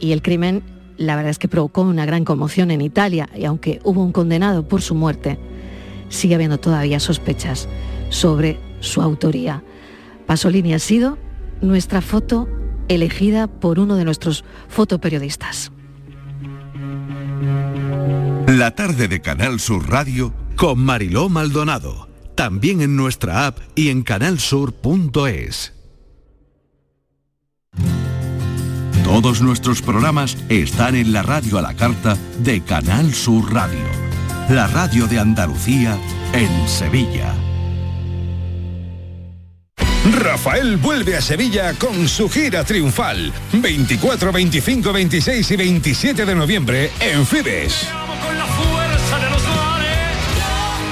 y el crimen, la verdad es que provocó una gran conmoción en Italia y aunque hubo un condenado por su muerte, sigue habiendo todavía sospechas sobre su autoría. Pasolini ha sido nuestra foto elegida por uno de nuestros fotoperiodistas. La tarde de Canal Sur Radio con Mariló Maldonado. También en nuestra app y en canalsur.es. Todos nuestros programas están en la radio a la carta de Canal Sur Radio. La radio de Andalucía en Sevilla. Rafael vuelve a Sevilla con su gira triunfal. 24, 25, 26 y 27 de noviembre en Fibes.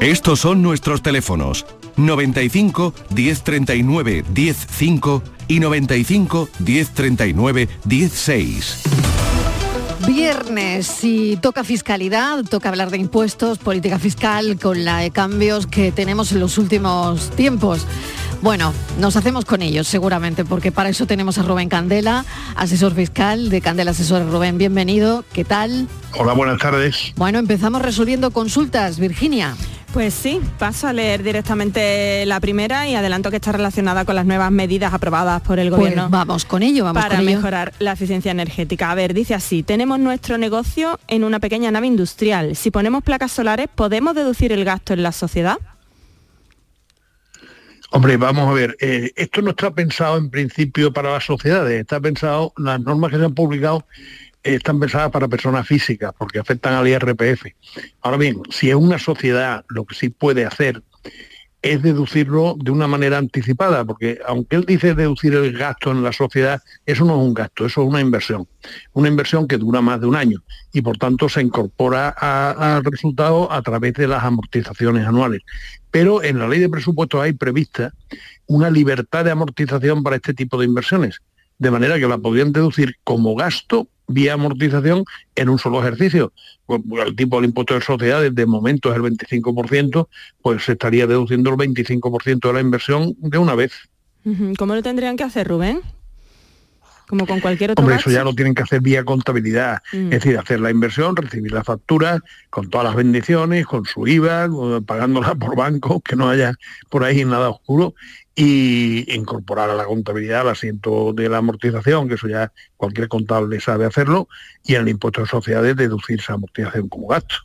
Estos son nuestros teléfonos 95 1039 105 y 95 1039 16. Viernes y toca fiscalidad, toca hablar de impuestos, política fiscal con la de cambios que tenemos en los últimos tiempos. Bueno, nos hacemos con ellos seguramente, porque para eso tenemos a Rubén Candela, asesor fiscal de Candela Asesor. Rubén, bienvenido. ¿Qué tal? Hola, buenas tardes. Bueno, empezamos resolviendo consultas. Virginia. Pues sí, paso a leer directamente la primera y adelanto que está relacionada con las nuevas medidas aprobadas por el Pues gobierno. vamos con ello, vamos para con ello. mejorar la eficiencia energética. A ver, dice así, tenemos nuestro negocio en una pequeña nave industrial. Si ponemos placas solares, ¿podemos deducir el gasto en la sociedad? Hombre, vamos a ver, eh, esto no está pensado en principio para las sociedades, está pensado, las normas que se han publicado eh, están pensadas para personas físicas, porque afectan al IRPF. Ahora bien, si es una sociedad, lo que sí puede hacer es deducirlo de una manera anticipada, porque aunque él dice deducir el gasto en la sociedad, eso no es un gasto, eso es una inversión. Una inversión que dura más de un año y por tanto se incorpora al resultado a través de las amortizaciones anuales. Pero en la ley de presupuestos hay prevista una libertad de amortización para este tipo de inversiones, de manera que la podrían deducir como gasto vía amortización en un solo ejercicio. Pues, El tipo del impuesto de sociedades de momento es el 25%, pues se estaría deduciendo el 25% de la inversión de una vez. ¿Cómo lo tendrían que hacer, Rubén? Como con cualquier otro Hombre, eso ya lo tienen que hacer vía contabilidad. Mm. Es decir, hacer la inversión, recibir la factura, con todas las bendiciones, con su IVA, pagándola por banco, que no haya por ahí nada oscuro, y incorporar a la contabilidad el asiento de la amortización, que eso ya cualquier contable sabe hacerlo, y en el impuesto de sociedades deducir esa amortización como gasto.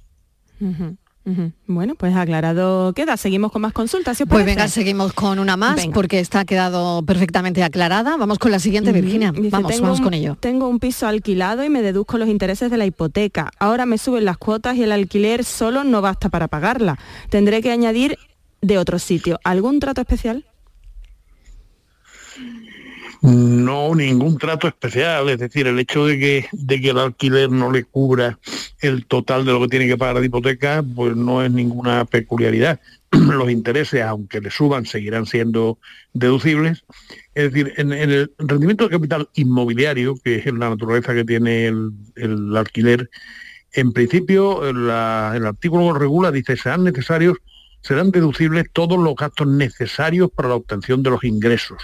Bueno, pues aclarado queda. Seguimos con más consultas, Pues venga, seguimos con una más Venga. porque está quedado perfectamente aclarada. Vamos con la siguiente. Virginia. Dice, vamos, vamos un- con ello. Tengo un piso alquilado y me deduzco los intereses de la hipoteca. Ahora me suben las cuotas y el alquiler solo no basta para pagarla. Tendré que añadir de otro sitio. ¿Algún trato especial? No ningún trato especial, es decir, el hecho de que, de que el alquiler no le cubra el total de lo que tiene que pagar de hipoteca, pues no es ninguna peculiaridad. Los intereses, aunque le suban, seguirán siendo deducibles. Es decir, en, el rendimiento de capital inmobiliario, que es la naturaleza que tiene el, el alquiler, en principio la- el artículo regula dice serán necesarios serán deducibles todos los gastos necesarios para la obtención de los ingresos.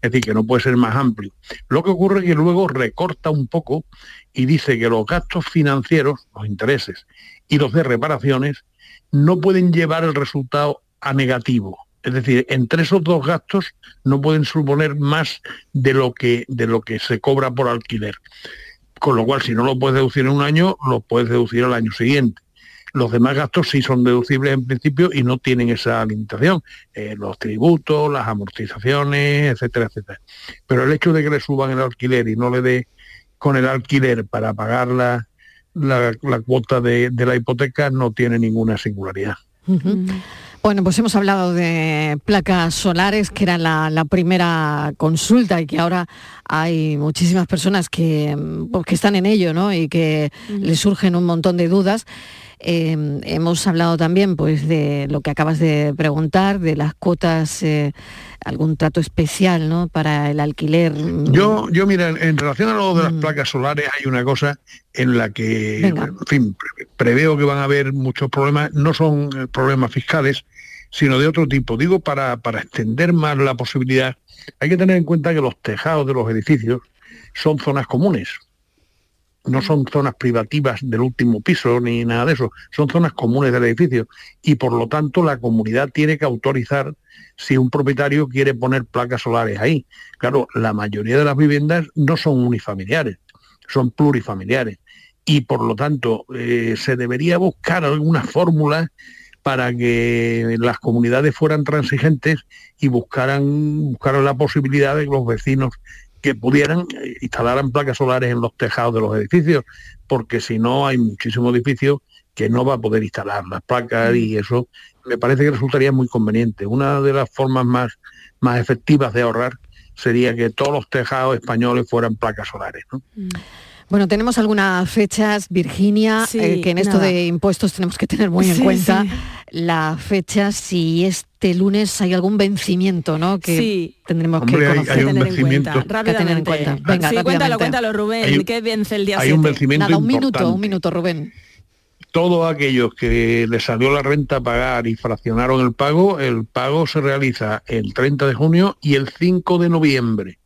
Es decir, que no puede ser más amplio. Lo que ocurre es que luego recorta un poco y dice que los gastos financieros, los intereses y los de reparaciones, no pueden llevar el resultado a negativo. Es decir, entre esos dos gastos no pueden suponer más de lo que, de lo que se cobra por alquiler. Con lo cual, si no lo puedes deducir en un año, lo puedes deducir al año siguiente. Los demás gastos sí son deducibles en principio y no tienen esa limitación. Eh, los tributos, las amortizaciones, etcétera, etcétera. Pero el hecho de que le suban el alquiler y no le dé con el alquiler para pagar la, la- la cuota de, de la hipoteca no tiene ninguna singularidad. Ujú. Bueno, pues hemos hablado de placas solares, que era la, la primera consulta y que ahora hay muchísimas personas que, mm, pues, que están en ello ¿no? y que les surgen un montón de dudas. Eh, hemos hablado también pues, de lo que acabas de preguntar, de las cuotas, eh, algún trato especial ¿no? para el alquiler. mm, Yo, yo mira, en, relación a lo de las placas solares hay una cosa en la que, Venga. en fin, pre- preveo que van a haber muchos problemas, no son eh, problemas fiscales, sino de otro tipo. Digo, para, para extender más la posibilidad, hay que tener en cuenta que los tejados de los edificios son zonas comunes. No son zonas privativas del último piso ni nada de eso, son zonas comunes del edificio. Y por lo tanto la comunidad tiene que autorizar si un propietario quiere poner placas solares ahí. Claro, la mayoría de las viviendas no son unifamiliares, son plurifamiliares. Y por lo tanto eh, se debería buscar alguna fórmula para que las comunidades fueran transigentes y buscaran, buscaran la posibilidad de que los vecinos que pudieran eh, instalaran placas solares en los tejados de los edificios, porque si no hay muchísimos edificios que no va a poder instalar las placas y eso me parece que resultaría muy conveniente. Una de las formas más, más efectivas de ahorrar sería que todos los tejados españoles fueran placas solares. ¿no? Bueno, tenemos algunas fechas, Virginia, Sí, eh, que en esto nada. de impuestos tenemos que tener muy en Sí, cuenta sí. la fecha, si este lunes hay algún vencimiento, ¿no? Que Sí. tendremos Hombre, que hay- conocer. hay un tener en cuenta, Que tener en rápidamente. cuenta. Venga, sí, cuéntalo, cuéntalo, Rubén. Hay ¿Qué vence el día hay un 7? vencimiento Nada, un minuto, un minuto, Rubén. todos aquellos que les salió la renta a pagar y fraccionaron el pago, el pago se realiza el 30 de junio y el 5 de noviembre.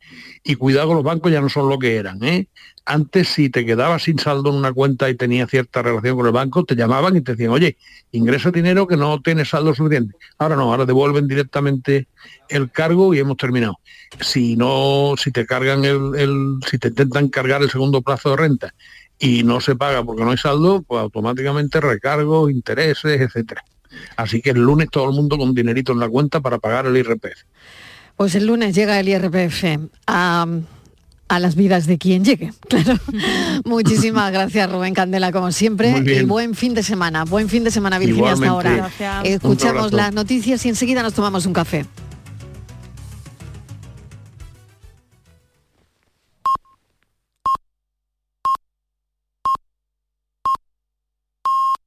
Y cuidado, los bancos ya no son lo que eran. ¿eh? Antes, si te quedabas sin saldo en una cuenta y tenías cierta relación con el banco, te llamaban y te decían, oye, ingresa dinero que no tienes saldo suficiente. Ahora no, ahora devuelven directamente el cargo y hemos terminado. Si no, si te cargan el, si te intentan cargar el segundo plazo de renta y no se paga porque no hay saldo, pues automáticamente recargos, intereses, etcétera. Así que el lunes todo el mundo con dinerito en la cuenta para pagar el IRPF. Pues el lunes llega el IRPF a, a las vidas de quien llegue, claro. Muchísimas gracias, Rubén Candela, como siempre. Muy bien. Y buen fin de semana. Buen fin de semana, Virginia, hasta ahora. Gracias. Escuchamos las noticias y enseguida nos tomamos un café.